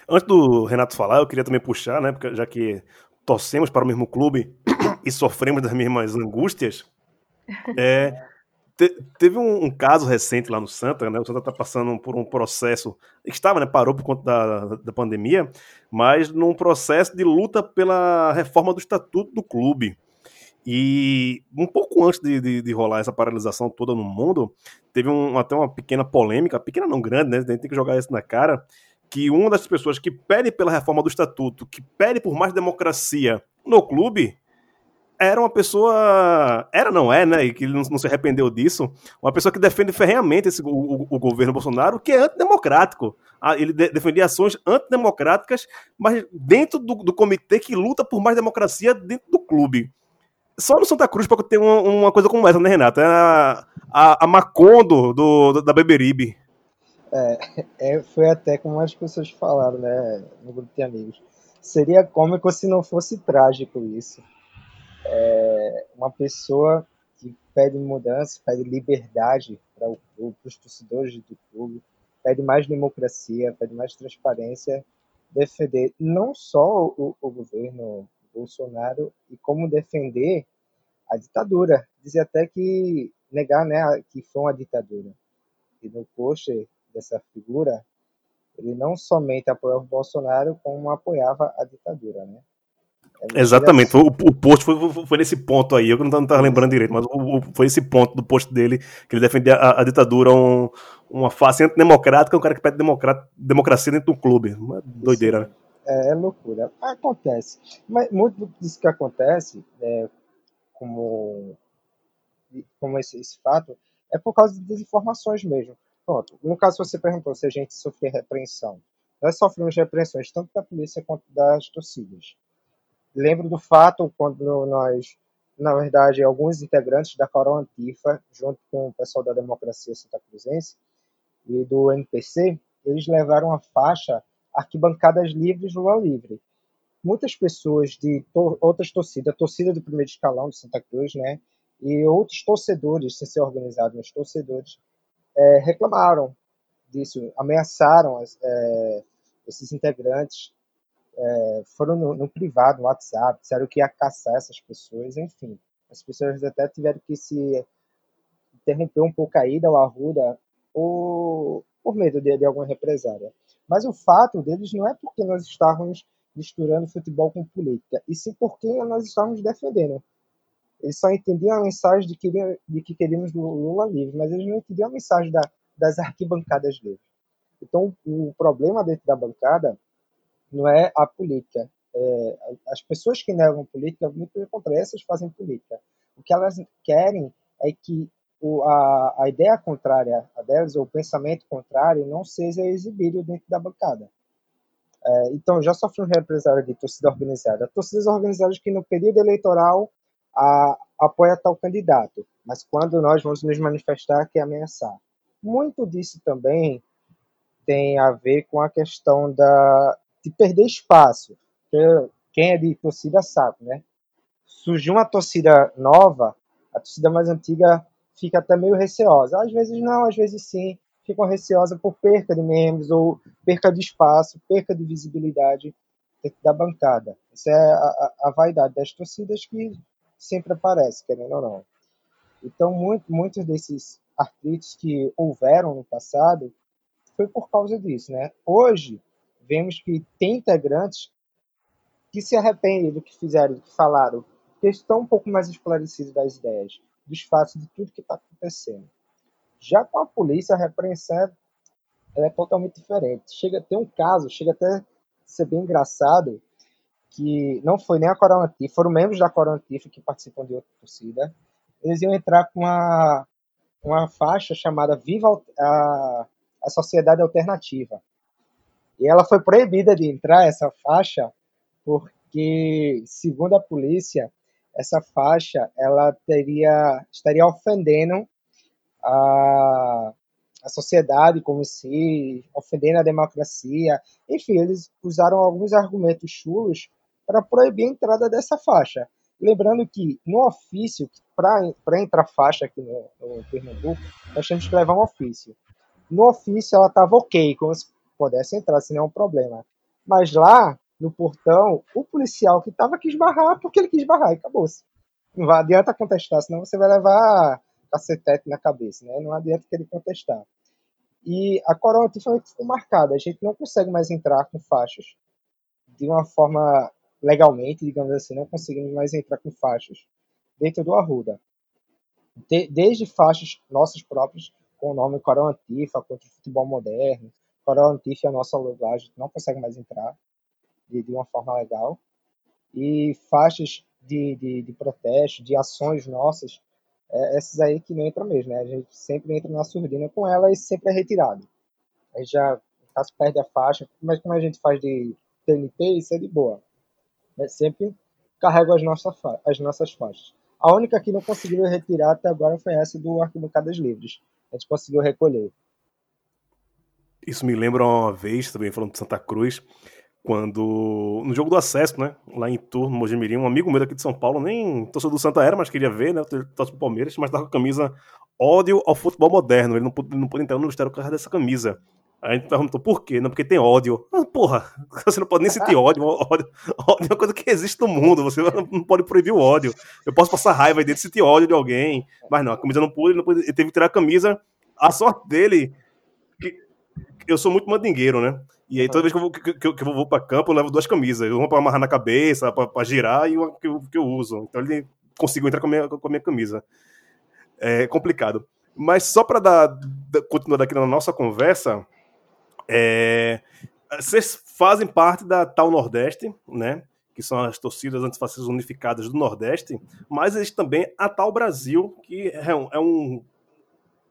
Antes do Renato falar, eu queria também puxar, né? Porque já que torcemos para o mesmo clube (coughs) e sofremos das mesmas angústias, é, te, teve um, um, caso recente lá no Santa, né? O Santa está passando por um processo. Estava, né? Parou por conta da, da pandemia, mas num processo de luta pela reforma do estatuto do clube. E um pouco antes de, de, de, rolar essa paralisação toda no mundo, teve um, até uma pequena polêmica, pequena não grande, né? Tem que jogar isso na cara. Que uma das pessoas que pede pela reforma do estatuto, que pede por mais democracia no clube, era uma pessoa. Era, não é, né? E que ele não, não, se arrependeu disso. Uma pessoa que defende ferrenhamente esse, o, o, o governo Bolsonaro, que é antidemocrático. Ah, ele de, defendia ações antidemocráticas, mas dentro do, do, comitê que luta por mais democracia dentro do clube. Só no Santa Cruz para ter uma, uma, coisa como essa, né, Renato? É a, a, a Macondo do, da Beberibe. É, é, foi até como as pessoas falaram, né, no grupo de amigos. Seria cômico se não fosse trágico isso é, uma pessoa que pede mudança, pede liberdade para os torcedores do clube, pede mais democracia, pede mais transparência, defender não só o, o governo Bolsonaro, e como defender a ditadura. Dizia até que negar né, que foi uma ditadura. E no post dessa figura, ele não somente apoiava o Bolsonaro, como apoiava a ditadura, né? É Exatamente, o, o post foi, foi, nesse ponto aí, eu não estava lembrando direito, mas o, o, foi esse ponto do post dele, que ele defendia a, a ditadura, um, uma face antidemocrática, um cara que pede democracia dentro do clube. Uma doideira, né? É, é, loucura. Acontece. Mas muito disso que acontece, é, como, como esse, esse fato, é por causa de desinformações mesmo. Pronto. No caso, você perguntou se a gente sofreu repreensão. Nós sofremos repreensões tanto da polícia quanto das torcidas. Lembro do fato quando nós, na verdade, alguns integrantes da Coral Antifa, junto com o pessoal da Democracia Santa Cruzense e do NPC, eles levaram a faixa Arquibancadas Livres Lula Livre. Muitas pessoas de to outras torcidas, torcida do primeiro escalão de Santa Cruz, né, e outros torcedores, sem ser organizados, mas torcedores, é, reclamaram disso, ameaçaram é, esses integrantes, é, foram no, no, privado, no WhatsApp, disseram que ia caçar essas pessoas, enfim. As pessoas até tiveram que se interromper um pouco a ida ao Arruda por, por medo de, de alguma represária. Mas o fato deles não é porque nós estávamos misturando futebol com política, e sim porque nós estávamos defendendo eles só entendiam a mensagem de que, de que queríamos Lula livre, mas eles não entendiam a mensagem da, das arquibancadas livres. Então, o problema dentro da bancada não é a política. É, as pessoas que negam política, muito pelo contrário, essas fazem política. O que elas querem é que o, a, a ideia contrária a delas, ou o pensamento contrário, não seja exibido dentro da bancada. É, então, já sofreu um represário de torcida organizada. Torcidas organizadas que no período eleitoral a, apoia tal candidato, mas quando nós vamos nos manifestar, quer ameaçar. Muito disso também tem a ver com a questão da, de perder espaço. Quem é de torcida sabe, né? Surgiu uma torcida nova, a torcida mais antiga fica até meio receosa. Às vezes não, às vezes sim. Ficam receosa por perca de membros ou perca de espaço, perca de visibilidade da bancada. Essa é a, a, a vaidade das torcidas que sempre aparece, querendo ou não. Então, muito, muitos desses artrites que houveram no passado foi por causa disso, né? Hoje, vemos que tem integrantes que se arrependem do que fizeram, do que falaram, que estão um pouco mais esclarecidos das ideias, dos fatos, de tudo que está acontecendo. Já com a polícia, a repreensão é totalmente diferente. Chega a ter um caso, chega até a ser bem engraçado, que não foi nem a Coral Antifa, foram membros da Coral Antifa que participam de outra torcida. Eles iam entrar com uma, uma faixa chamada Viva a, a Sociedade Alternativa. E ela foi proibida de entrar, essa faixa, porque, segundo a polícia, essa faixa ela teria, estaria ofendendo a, a sociedade como se, ofendendo a democracia. Enfim, eles usaram alguns argumentos chulos para proibir a entrada dessa faixa. Lembrando que no ofício, para entrar faixa aqui no, no, Pernambuco, nós temos que levar um ofício. No ofício ela estava ok, como se pudesse entrar sem nenhum problema. Mas lá, no portão, o policial que estava quis barrar porque ele quis barrar e acabou-se. Não adianta contestar, senão você vai levar cacetete na cabeça, né? Não adianta querer contestar. E a coroa foi marcada, a gente não consegue mais entrar com faixas de uma forma legalmente, digamos assim, não conseguimos mais entrar com faixas dentro do Arruda. De, desde faixas nossas próprias, com o nome Coral Antifa, contra o futebol moderno. Coral Antifa é a nossa gente não consegue mais entrar de, de uma forma legal. E faixas de, de, de protesto, de ações nossas, é, essas aí que não entram mesmo, né? A gente sempre entra na surdina com ela e sempre é retirado. A gente já, caso perde a faixa, mas como a gente faz de TNT, isso é de boa. Né? Sempre carrego as nossas, as nossas faixas. A única que não conseguiu retirar até agora foi essa do Arquibancadas Livres. A gente conseguiu recolher. Isso me lembra uma vez, também falando de Santa Cruz, quando no jogo do acesso, né, lá em Tour, no Mojimirim, um amigo meu daqui de São Paulo, nem torcedor do Santa era, mas queria ver, né, torce pro Palmeiras, mas tava com a camisa ódio ao futebol moderno, ele não pôde, não pôde entrar no estádio por causa dessa camisa. Aí a gente perguntou por quê? Não, porque tem ódio. Ah, porra, (laughs) você não pode nem sentir ódio. ódio. Ódio é uma coisa que existe no mundo. Você não pode proibir o ódio. Eu posso passar raiva aí dentro de sentir ódio de alguém. Mas não, a camisa não pôde, não pôde ele teve que tirar a camisa. A sorte dele, que eu sou muito mandingueiro, né? E aí toda vez que eu vou, que, que, eu vou pra campo, eu levo duas camisas. Uma pra amarrar na cabeça, pra, pra girar, e uma que eu, que eu uso. Então ele conseguiu entrar com a minha, com a minha camisa. É complicado. Mas só para dar, continuar aqui na nossa conversa, é, vocês fazem parte da Tal Nordeste, né? Que são as torcidas antifascistas unificadas do Nordeste, mas existe também a Tal Brasil, que é um, é um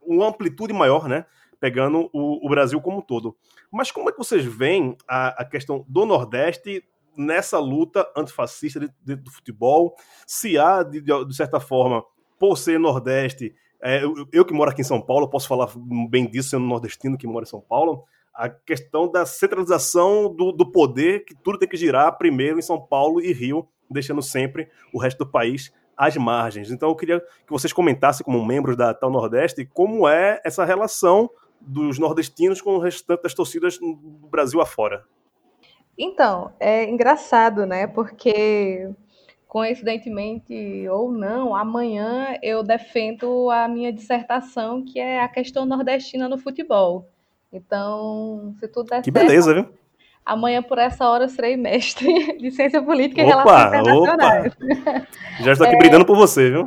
uma amplitude maior, né? Pegando o, o, Brasil como um todo. Mas como é que vocês veem a, a questão do Nordeste nessa luta antifascista dentro do futebol? Se há, de, de certa forma, por ser Nordeste, é, eu, eu, que moro aqui em São Paulo, posso falar bem disso, sendo nordestino que mora em São Paulo, a questão da centralização do, do poder, que tudo tem que girar primeiro em São Paulo e Rio, deixando sempre o resto do país às margens. Então eu queria que vocês comentassem, como membros da Tal Nordeste, como é essa relação dos nordestinos com o restante das torcidas do Brasil afora. Então, é engraçado, né? Porque coincidentemente ou não, amanhã eu defendo a minha dissertação, que é a questão nordestina no futebol. Então, se tudo der que certo. Que beleza, viu? Amanhã, por essa hora, eu serei mestre (laughs) de Ciência Política e opa, Relações Internacionais. Opa. (laughs) Já estou aqui é... brigando por você, viu?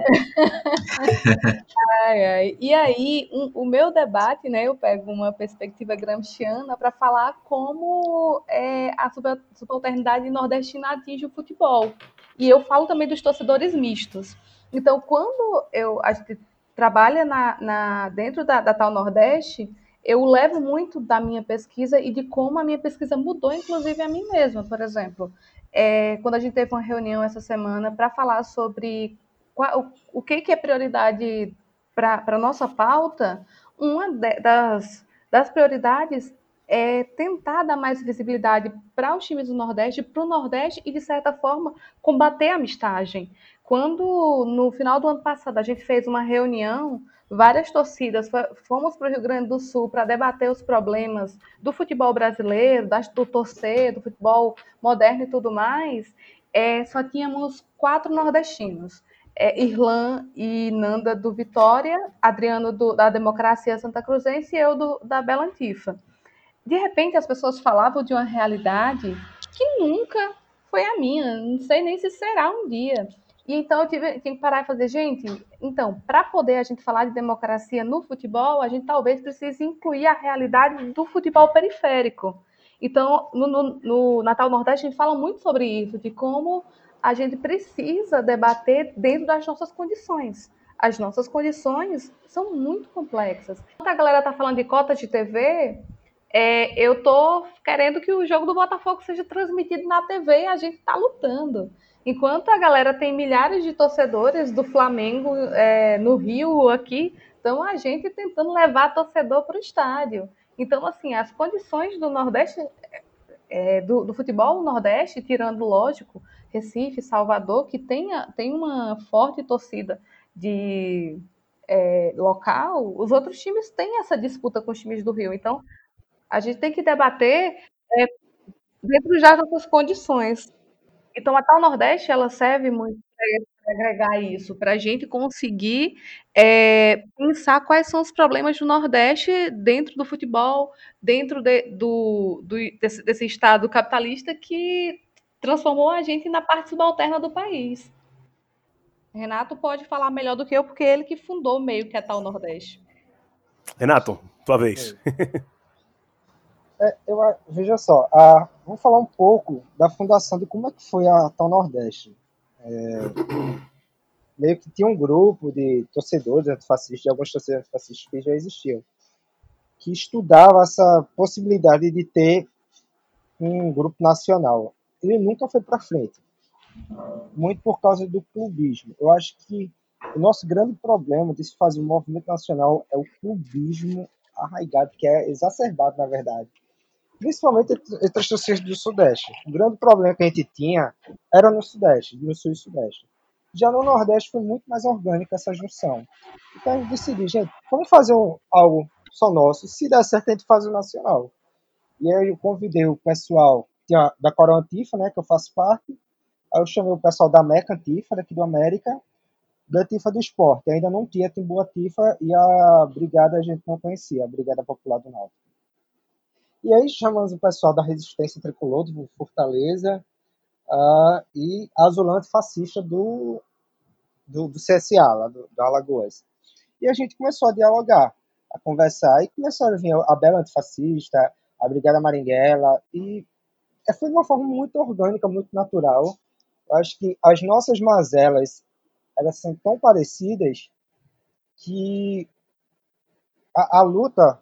ai, ai. E aí, um, o meu debate, né, eu pego uma perspectiva gramsciana para falar como é, a subalternidade nordestina atinge o futebol. E eu falo também dos torcedores mistos. Então, quando eu, a gente trabalha na, na dentro da, da Tal Nordeste, eu levo muito da minha pesquisa e de como a minha pesquisa mudou, inclusive a mim mesma, por exemplo. É, quando a gente teve uma reunião essa semana para falar sobre qual, o, o que, que é prioridade para a nossa pauta, uma de, das, das prioridades é tentar dar mais visibilidade para os times do Nordeste, para o Nordeste e, de certa forma, combater a mistagem. Quando, no final do ano passado, a gente fez uma reunião várias torcidas fomos para o Rio Grande do Sul para debater os problemas do futebol brasileiro, do torcer, do futebol moderno e tudo mais, é, só tínhamos quatro nordestinos. É, Irlan e Nanda do Vitória, Adriano do, da Democracia Santa Cruzense e eu do, da Bela Antifa. De repente as pessoas falavam de uma realidade que nunca foi a minha, não sei nem se será um dia. E então eu tive, que parar e fazer, gente, então, para poder a gente falar de democracia no futebol, a gente talvez precise incluir a realidade do futebol periférico. Então, no, no, no Natal Nordeste, a gente fala muito sobre isso, de como a gente precisa debater dentro das nossas condições. As nossas condições são muito complexas. Quando a galera está falando de cotas de TV, é, eu estou querendo que o jogo do Botafogo seja transmitido na TV e a gente está lutando. Enquanto a galera tem milhares de torcedores do Flamengo é, no Rio aqui, então a gente tentando levar torcedor para o estádio. Então, assim, as condições do Nordeste, é, do, do, futebol no Nordeste, tirando, lógico, Recife, Salvador, que tem, tem uma forte torcida de é, local, os outros times têm essa disputa com os times do Rio. Então, a gente tem que debater é, dentro já dessas condições. Então, a Tal Nordeste, ela serve muito para agregar isso, para a gente conseguir é, pensar quais são os problemas do Nordeste dentro do futebol, dentro de, do, do desse, desse, Estado capitalista que transformou a gente na parte subalterna do país. Renato pode falar melhor do que eu, porque é ele que fundou meio que a Tal Nordeste. Renato, tua vez. É, eu, veja só, a, vamos falar um pouco da fundação, de como é que foi a Tal Nordeste. É, (coughs) meio que tinha um grupo de torcedores antifascistas, de alguns torcedores antifascistas que já existiam, que estudava essa possibilidade de ter um grupo nacional. Ele nunca foi para frente, muito por causa do clubismo. Eu acho que o nosso grande problema de se fazer um movimento nacional é o clubismo arraigado, que é exacerbado, na verdade principalmente entre as torcidas do Sudeste. O grande problema que a gente tinha era no Sudeste, no Sul e Sudeste. Já no Nordeste foi muito mais orgânica essa junção. Então a gente decidiu, gente, vamos fazer um, algo só nosso. Se der certo, a gente faz o nacional. E aí eu convidei o pessoal da Coral Antifa, né, que eu faço parte. Aí eu chamei o pessoal da Meca Antifa, daqui do América, da Tifa do Esporte. Ainda não tinha Timbu Tifa e a Brigada a gente não conhecia, a Brigada Popular do Náutico. E aí chamamos o pessoal da Resistência Tricolor, do Fortaleza, uh, e Azulante Fascista do, do, do CSA, lá do, do Alagoas. E a gente começou a dialogar, a conversar, e começaram a vir a Bela Antifascista, a Brigada Maringuela, e foi de uma forma muito orgânica, muito natural. Eu acho que as nossas mazelas elas são tão parecidas que a, a luta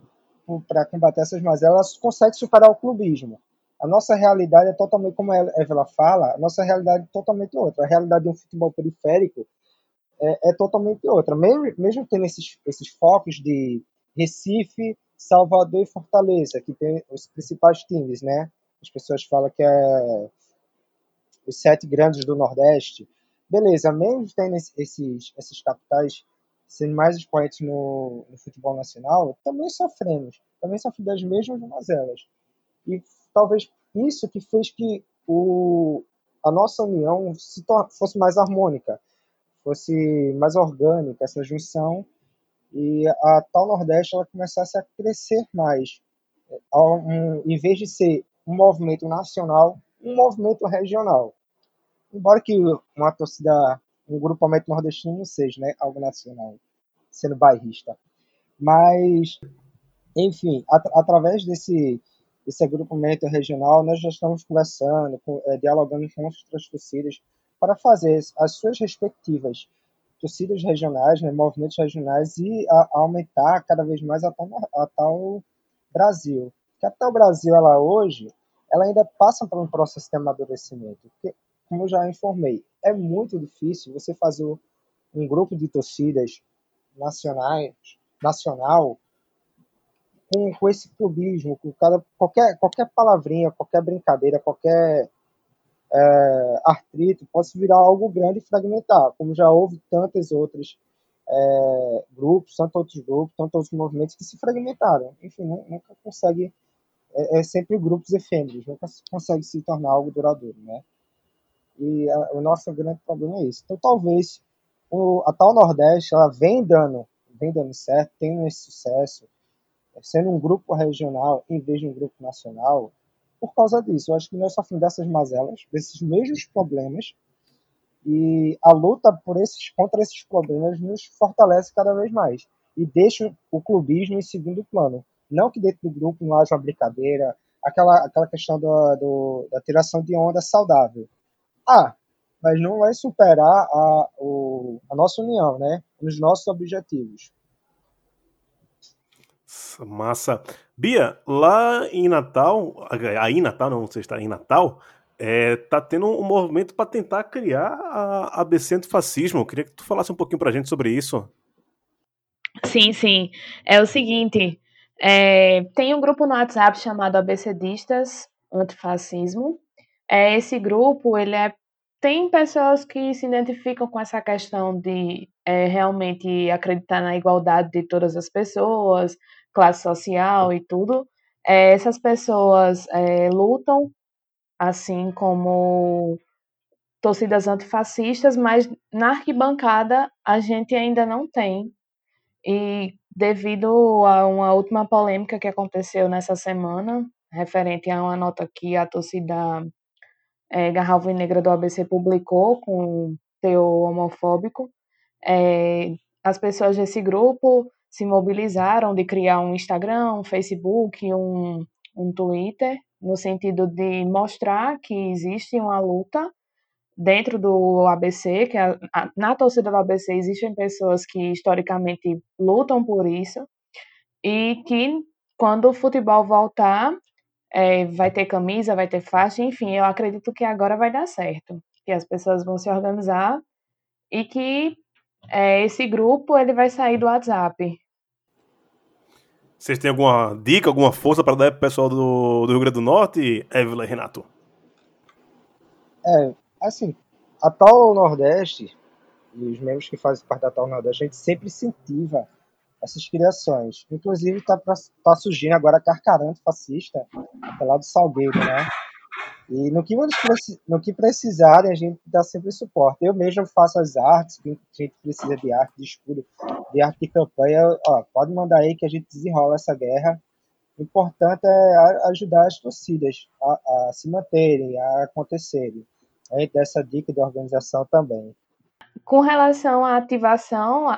para combater essas mazelas consegue superar o clubismo. A nossa realidade é totalmente, como a Eva fala, a nossa realidade é totalmente outra. A realidade de um futebol periférico é, é totalmente outra. Mesmo, mesmo tendo esses, esses focos de Recife, Salvador e Fortaleza, que tem os principais times, né? As pessoas falam que é os sete grandes do Nordeste. Beleza, mesmo tendo esses, esses capitais sendo mais expoentes no, no, futebol nacional, também sofremos, também sofremos das mesmas mazelas. E talvez isso que fez que o, a nossa união se fosse mais harmônica, fosse mais orgânica, essa junção, e a tal Nordeste ela começasse a crescer mais, um, em vez de ser um movimento nacional, um movimento regional. Embora que uma torcida um grupamento nordestino não seja né, algo nacional, sendo bairrista. Mas, enfim, at através desse, desse agrupamento regional, nós já estamos conversando, com, é, dialogando com outras torcidas para fazer as suas respectivas torcidas regionais, né, movimentos regionais e a, a aumentar cada vez mais a tal, a tal Brasil. Que até o Brasil, ela hoje, ela ainda passa por um processo de amadurecimento. Porque como já informei, é muito difícil você fazer um grupo de torcidas nacionais, nacional com, com esse clubismo, com cada, qualquer, qualquer palavrinha, qualquer brincadeira, qualquer é, artrito pode virar algo grande e fragmentar, como já houve tantos outros é, grupos, tantos outros grupos, tantos outros movimentos que se fragmentaram. Enfim, nunca consegue, é, é sempre grupos efêmeros, nunca consegue se tornar algo duradouro, né? E a, o nosso grande problema é isso. Então, talvez o, a tal Nordeste ela vem dando, vem dando certo, tendo esse sucesso, sendo um grupo regional em vez de um grupo nacional, por causa disso. Eu acho que nós sofremos dessas mazelas, desses mesmos problemas, e a luta por esses, contra esses problemas nos fortalece cada vez mais e deixa o clubismo em segundo plano. Não que dentro do grupo não haja uma brincadeira, aquela, aquela questão do, do, da tiração de onda saudável. Ah, mas não vai superar a, o, a nossa união, né? Nos nossos objetivos. Massa. Bia, lá em Natal, aí em Natal, não, você está em Natal, é, tá tendo um movimento para tentar criar a ABC Antifascismo. Eu queria que tu falasse um pouquinho para a gente sobre isso. Sim, sim. É o seguinte, é, tem um grupo no WhatsApp chamado ABCDistas Antifascismo, é, esse grupo, ele é tem pessoas que se identificam com essa questão de é, realmente acreditar na igualdade de todas as pessoas, classe social e tudo. É, essas pessoas é, lutam, assim como torcidas antifascistas, mas na arquibancada a gente ainda não tem. E devido a uma última polêmica que aconteceu nessa semana, referente a uma nota que a torcida é, Garrafa Negra do ABC publicou com teor homofóbico, é, as pessoas desse grupo se mobilizaram de criar um Instagram, um Facebook, um, um Twitter, no sentido de mostrar que existe uma luta dentro do ABC, que a, a, na torcida do ABC existem pessoas que historicamente lutam por isso, e que quando o futebol voltar, é, vai ter camisa, vai ter faixa, enfim, eu acredito que agora vai dar certo, que as pessoas vão se organizar e que é, esse grupo ele vai sair do WhatsApp. Vocês têm alguma dica, alguma força para dar para o pessoal do, do Rio Grande do Norte, Evelyn e Renato? É, assim, a tal Nordeste, e os membros que fazem parte da tal Nordeste, a gente sempre incentiva essas criações. Inclusive está tá surgindo agora a Carcaranto fascista, até lá do Salgueiro, né? E no que, no que precisarem, a gente dá sempre suporte. Eu mesmo faço as artes, quem gente precisa de arte de escudo, de arte de campanha, ó, pode mandar aí que a gente desenrola essa guerra. O importante é ajudar as torcidas a, a se manterem, a acontecerem. A gente dá essa dica de organização também. Com relação à ativação,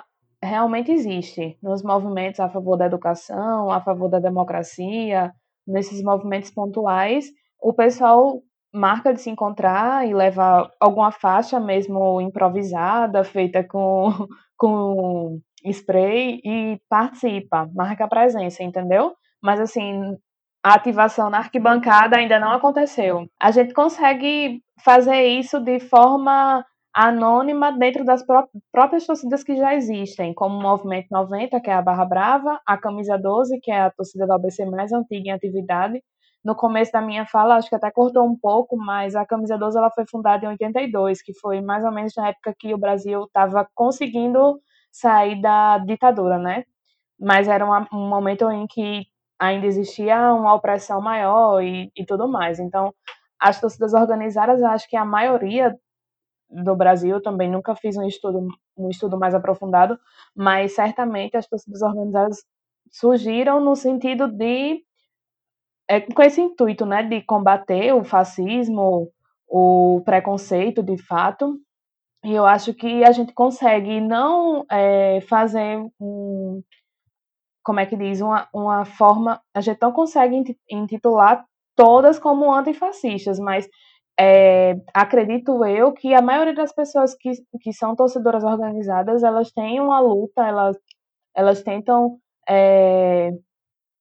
realmente existe nos movimentos a favor da educação, a favor da democracia, nesses movimentos pontuais, o pessoal marca de se encontrar e leva alguma faixa mesmo improvisada, feita com, (laughs) com spray e participa, marca a presença, entendeu? Mas assim, a ativação na arquibancada ainda não aconteceu. A gente consegue fazer isso de forma anônima dentro das pró próprias torcidas que já existem, como o Movimento 90, que é a Barra Brava, a Camisa 12, que é a torcida da OBC mais antiga em atividade. No começo da minha fala, acho que até cortou um pouco, mas a Camisa 12 ela foi fundada em 82, que foi mais ou menos na época que o Brasil estava conseguindo sair da ditadura, né? Mas era um, um momento em que ainda existia uma opressão maior e, e tudo mais. Então, as torcidas organizadas, acho que a maioria do Brasil, também nunca fiz um estudo, um estudo mais aprofundado, mas certamente as torcidas organizadas surgiram no sentido de é, com esse intuito, né, de combater o fascismo, o preconceito, de fato. E eu acho que a gente consegue não é, fazer um, como é que diz, uma, uma forma, a gente não consegue intitular todas como antifascistas, mas é, acredito eu que a maioria das pessoas que, que são torcedoras organizadas, elas têm uma luta, elas, elas tentam é,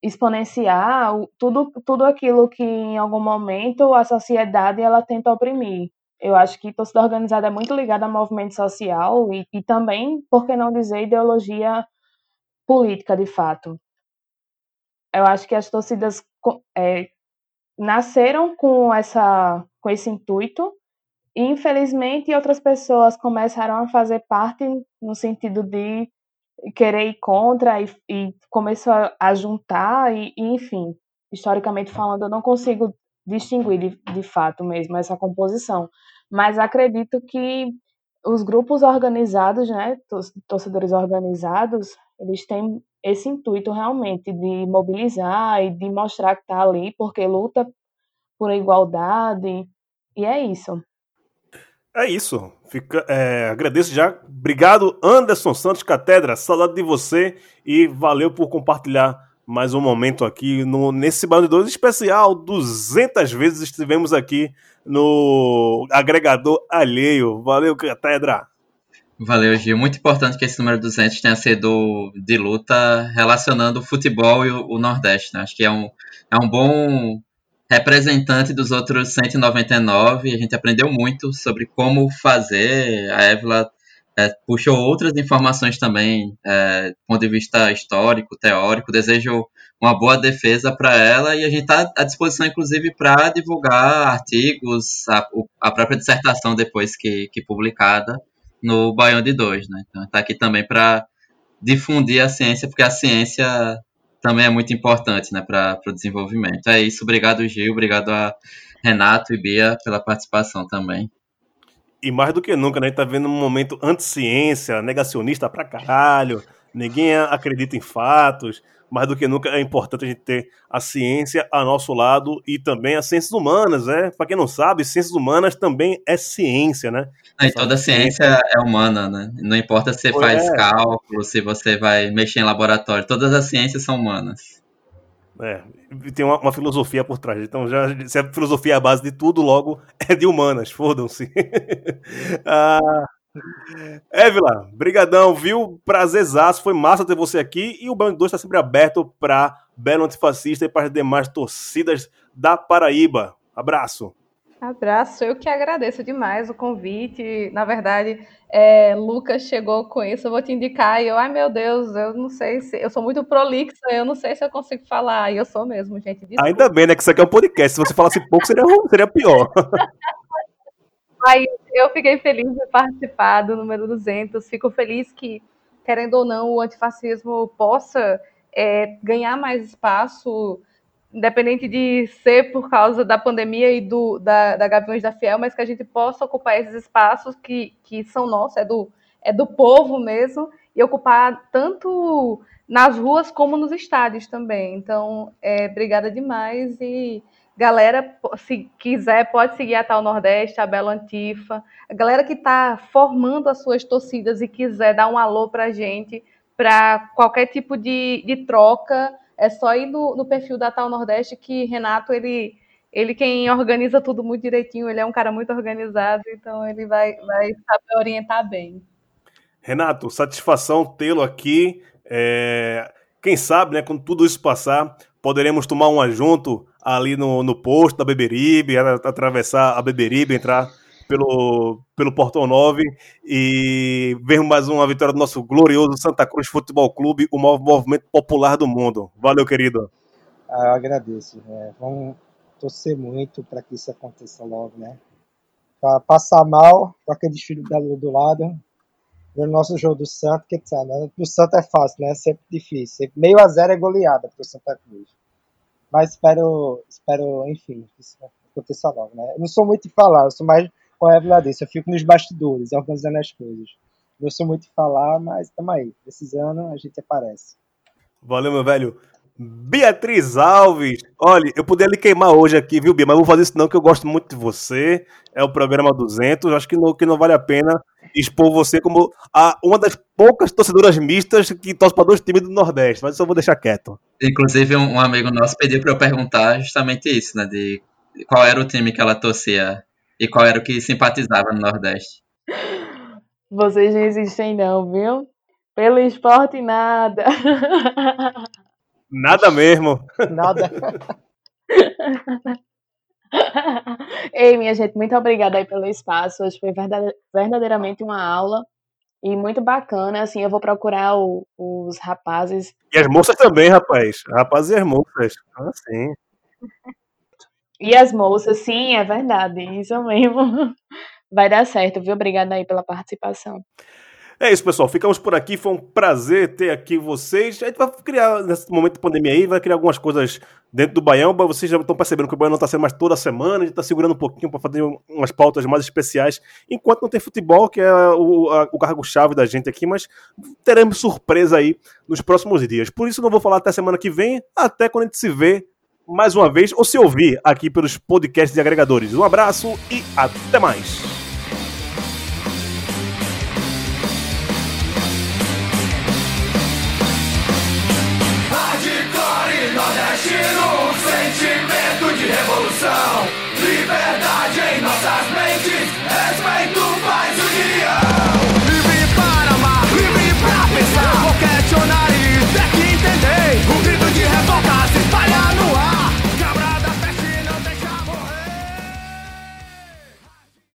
exponenciar tudo, tudo aquilo que em algum momento a sociedade ela tenta oprimir. Eu acho que torcida organizada é muito ligada a movimento social e, e também, por que não dizer, ideologia política de fato. Eu acho que as torcidas é, nasceram com essa com esse intuito. E infelizmente outras pessoas começaram a fazer parte no sentido de querer ir contra e, e começou a, juntar e, e, enfim historicamente falando eu não consigo distinguir de, de fato mesmo essa composição. Mas acredito que os grupos organizados né torcedores organizados eles têm esse intuito realmente de mobilizar e de mostrar que está ali porque luta por igualdade e é isso. É isso. Fica, é, agradeço já. Obrigado, Anderson Santos Catedra. Saudade de você e valeu por compartilhar mais um momento aqui no, nesse Dois especial. 200 vezes estivemos aqui no agregador alheio. Valeu, Catedra. Valeu, Gil. Muito importante que esse número 200 tenha sido de luta relacionando o futebol e o, o Nordeste. Né? Acho que é um, é um bom representante dos outros 199. A gente aprendeu muito sobre como fazer. A Évila é, puxou outras informações também, é, do ponto de vista histórico, teórico. Desejo uma boa defesa para ela e a gente está à disposição, inclusive, para divulgar artigos, a, a, própria dissertação depois que, que publicada no Baião de Dois, né? Então está aqui também para difundir a ciência, porque a ciência também é muito importante, né, para o desenvolvimento. É isso, obrigado Gil, obrigado a Renato e Bia pela participação também. E mais do que nunca, né, a gente tá vendo um momento anti-ciência, negacionista pra caralho, ninguém acredita em fatos, mais do que nunca é importante a gente ter a ciência a nosso lado e também as ciências humanas, né? Para quem não sabe, ciências humanas também é ciência, né? E toda ciência é humana, né? Não importa se você faz é. cálculo, se você vai mexer em laboratório, todas as ciências são humanas. É, tem uma, uma, filosofia por trás. Então, já, se a filosofia é a base de tudo, logo é de humanas, fodam-se. (laughs) ah, (laughs) Évila, brigadão, viu? Prazerzaço, foi massa ter você aqui. E o Band 2 está sempre aberto para Belo Antifascista e para as demais torcidas da Paraíba. Abraço. Abraço, eu que agradeço demais o convite. Na verdade, é, Lucas chegou com isso, eu vou te indicar. E eu, ai meu Deus, eu não sei se. Eu sou muito prolixa, eu não sei se eu consigo falar. E eu sou mesmo, gente. Desculpa. Ainda bem, né? Que isso aqui é um podcast. Se você falasse pouco, seria, seria pior. (laughs) Eu fiquei feliz de participar do número 200. Fico feliz que querendo ou não, o antifascismo possa é, ganhar mais espaço, independente de ser por causa da pandemia e do, da, da Gaviões da Fiel, mas que a gente possa ocupar esses espaços que, que são nossos, é do, é do povo mesmo, e ocupar tanto nas ruas como nos estádios também. Então, é, obrigada demais e galera, se quiser, pode seguir a Tal Nordeste, a Belo Antifa. A galera que está formando as suas torcidas e quiser dar um alô para a gente, para qualquer tipo de, de troca, é só ir no, no perfil da Tal Nordeste que Renato, ele ele quem organiza tudo muito direitinho, ele é um cara muito organizado, então ele vai, vai saber orientar bem. Renato, satisfação tê-lo aqui. É... Quem sabe, né, quando tudo isso passar, poderemos tomar uma junto ali no, no posto da Beberibe, atravessar a Beberibe, entrar pelo, pelo Portão 9 e ver mais uma vitória do nosso glorioso Santa Cruz Futebol Clube, o maior movimento popular do mundo. Valeu, querido. Ah, eu agradeço. É, vamos torcer muito para que isso aconteça logo, né? Para passar mal com aquele filho do lado, no nosso jogo do Santos, que tá, né? Santos é fácil, né? Sempre difícil. Meio a zero é goleada pro Santa Cruz. Mas espero, espero, enfim, que isso aconteça logo, né? Eu não sou muito de falar, eu sou mais com a Evelyn Eu fico nos bastidores, organizando as coisas. Não sou muito de falar, mas estamos aí. Precisando, a gente aparece. Valeu, meu velho. Beatriz Alves. Olha, eu poderia lhe queimar hoje aqui, viu, Bia? Mas não vou fazer isso não, que eu gosto muito de você. É o programa 200. Acho que não, que não vale a pena expor você como a, uma das poucas torcedoras mistas que torce para dois times do Nordeste. Mas isso eu vou deixar quieto. Inclusive, um, um amigo nosso pediu para eu perguntar justamente isso, né? De qual era o time que ela torcia e qual era o que simpatizava no Nordeste. Vocês não existem não, viu? Pelo esporte, nada. Nada mesmo. Nada. (laughs) (laughs) Ei, minha gente, muito obrigada aí pelo espaço. Hoje foi verdadeiramente uma aula e muito bacana. Assim, eu vou procurar o, os rapazes. E as moças também, rapaz. Rapazes e as moças. Ah, sim. E as moças, sim, é verdade. Isso mesmo. (laughs) Vai dar certo, viu? Obrigada aí pela participação. É isso, pessoal. Ficamos por aqui. Foi um prazer ter aqui vocês. A gente vai criar, nesse momento de pandemia aí, vai criar algumas coisas dentro do Baião. Vocês já estão percebendo que o Baião não está sendo mais toda semana. A gente está segurando um pouquinho para fazer umas pautas mais especiais. Enquanto não tem futebol, que é o, o cargo-chave da gente aqui, mas teremos surpresa aí nos próximos dias. Por isso, não vou falar até semana que vem, até quando a gente se vê mais uma vez, ou se ouvir aqui pelos podcasts de agregadores. Um abraço e até mais.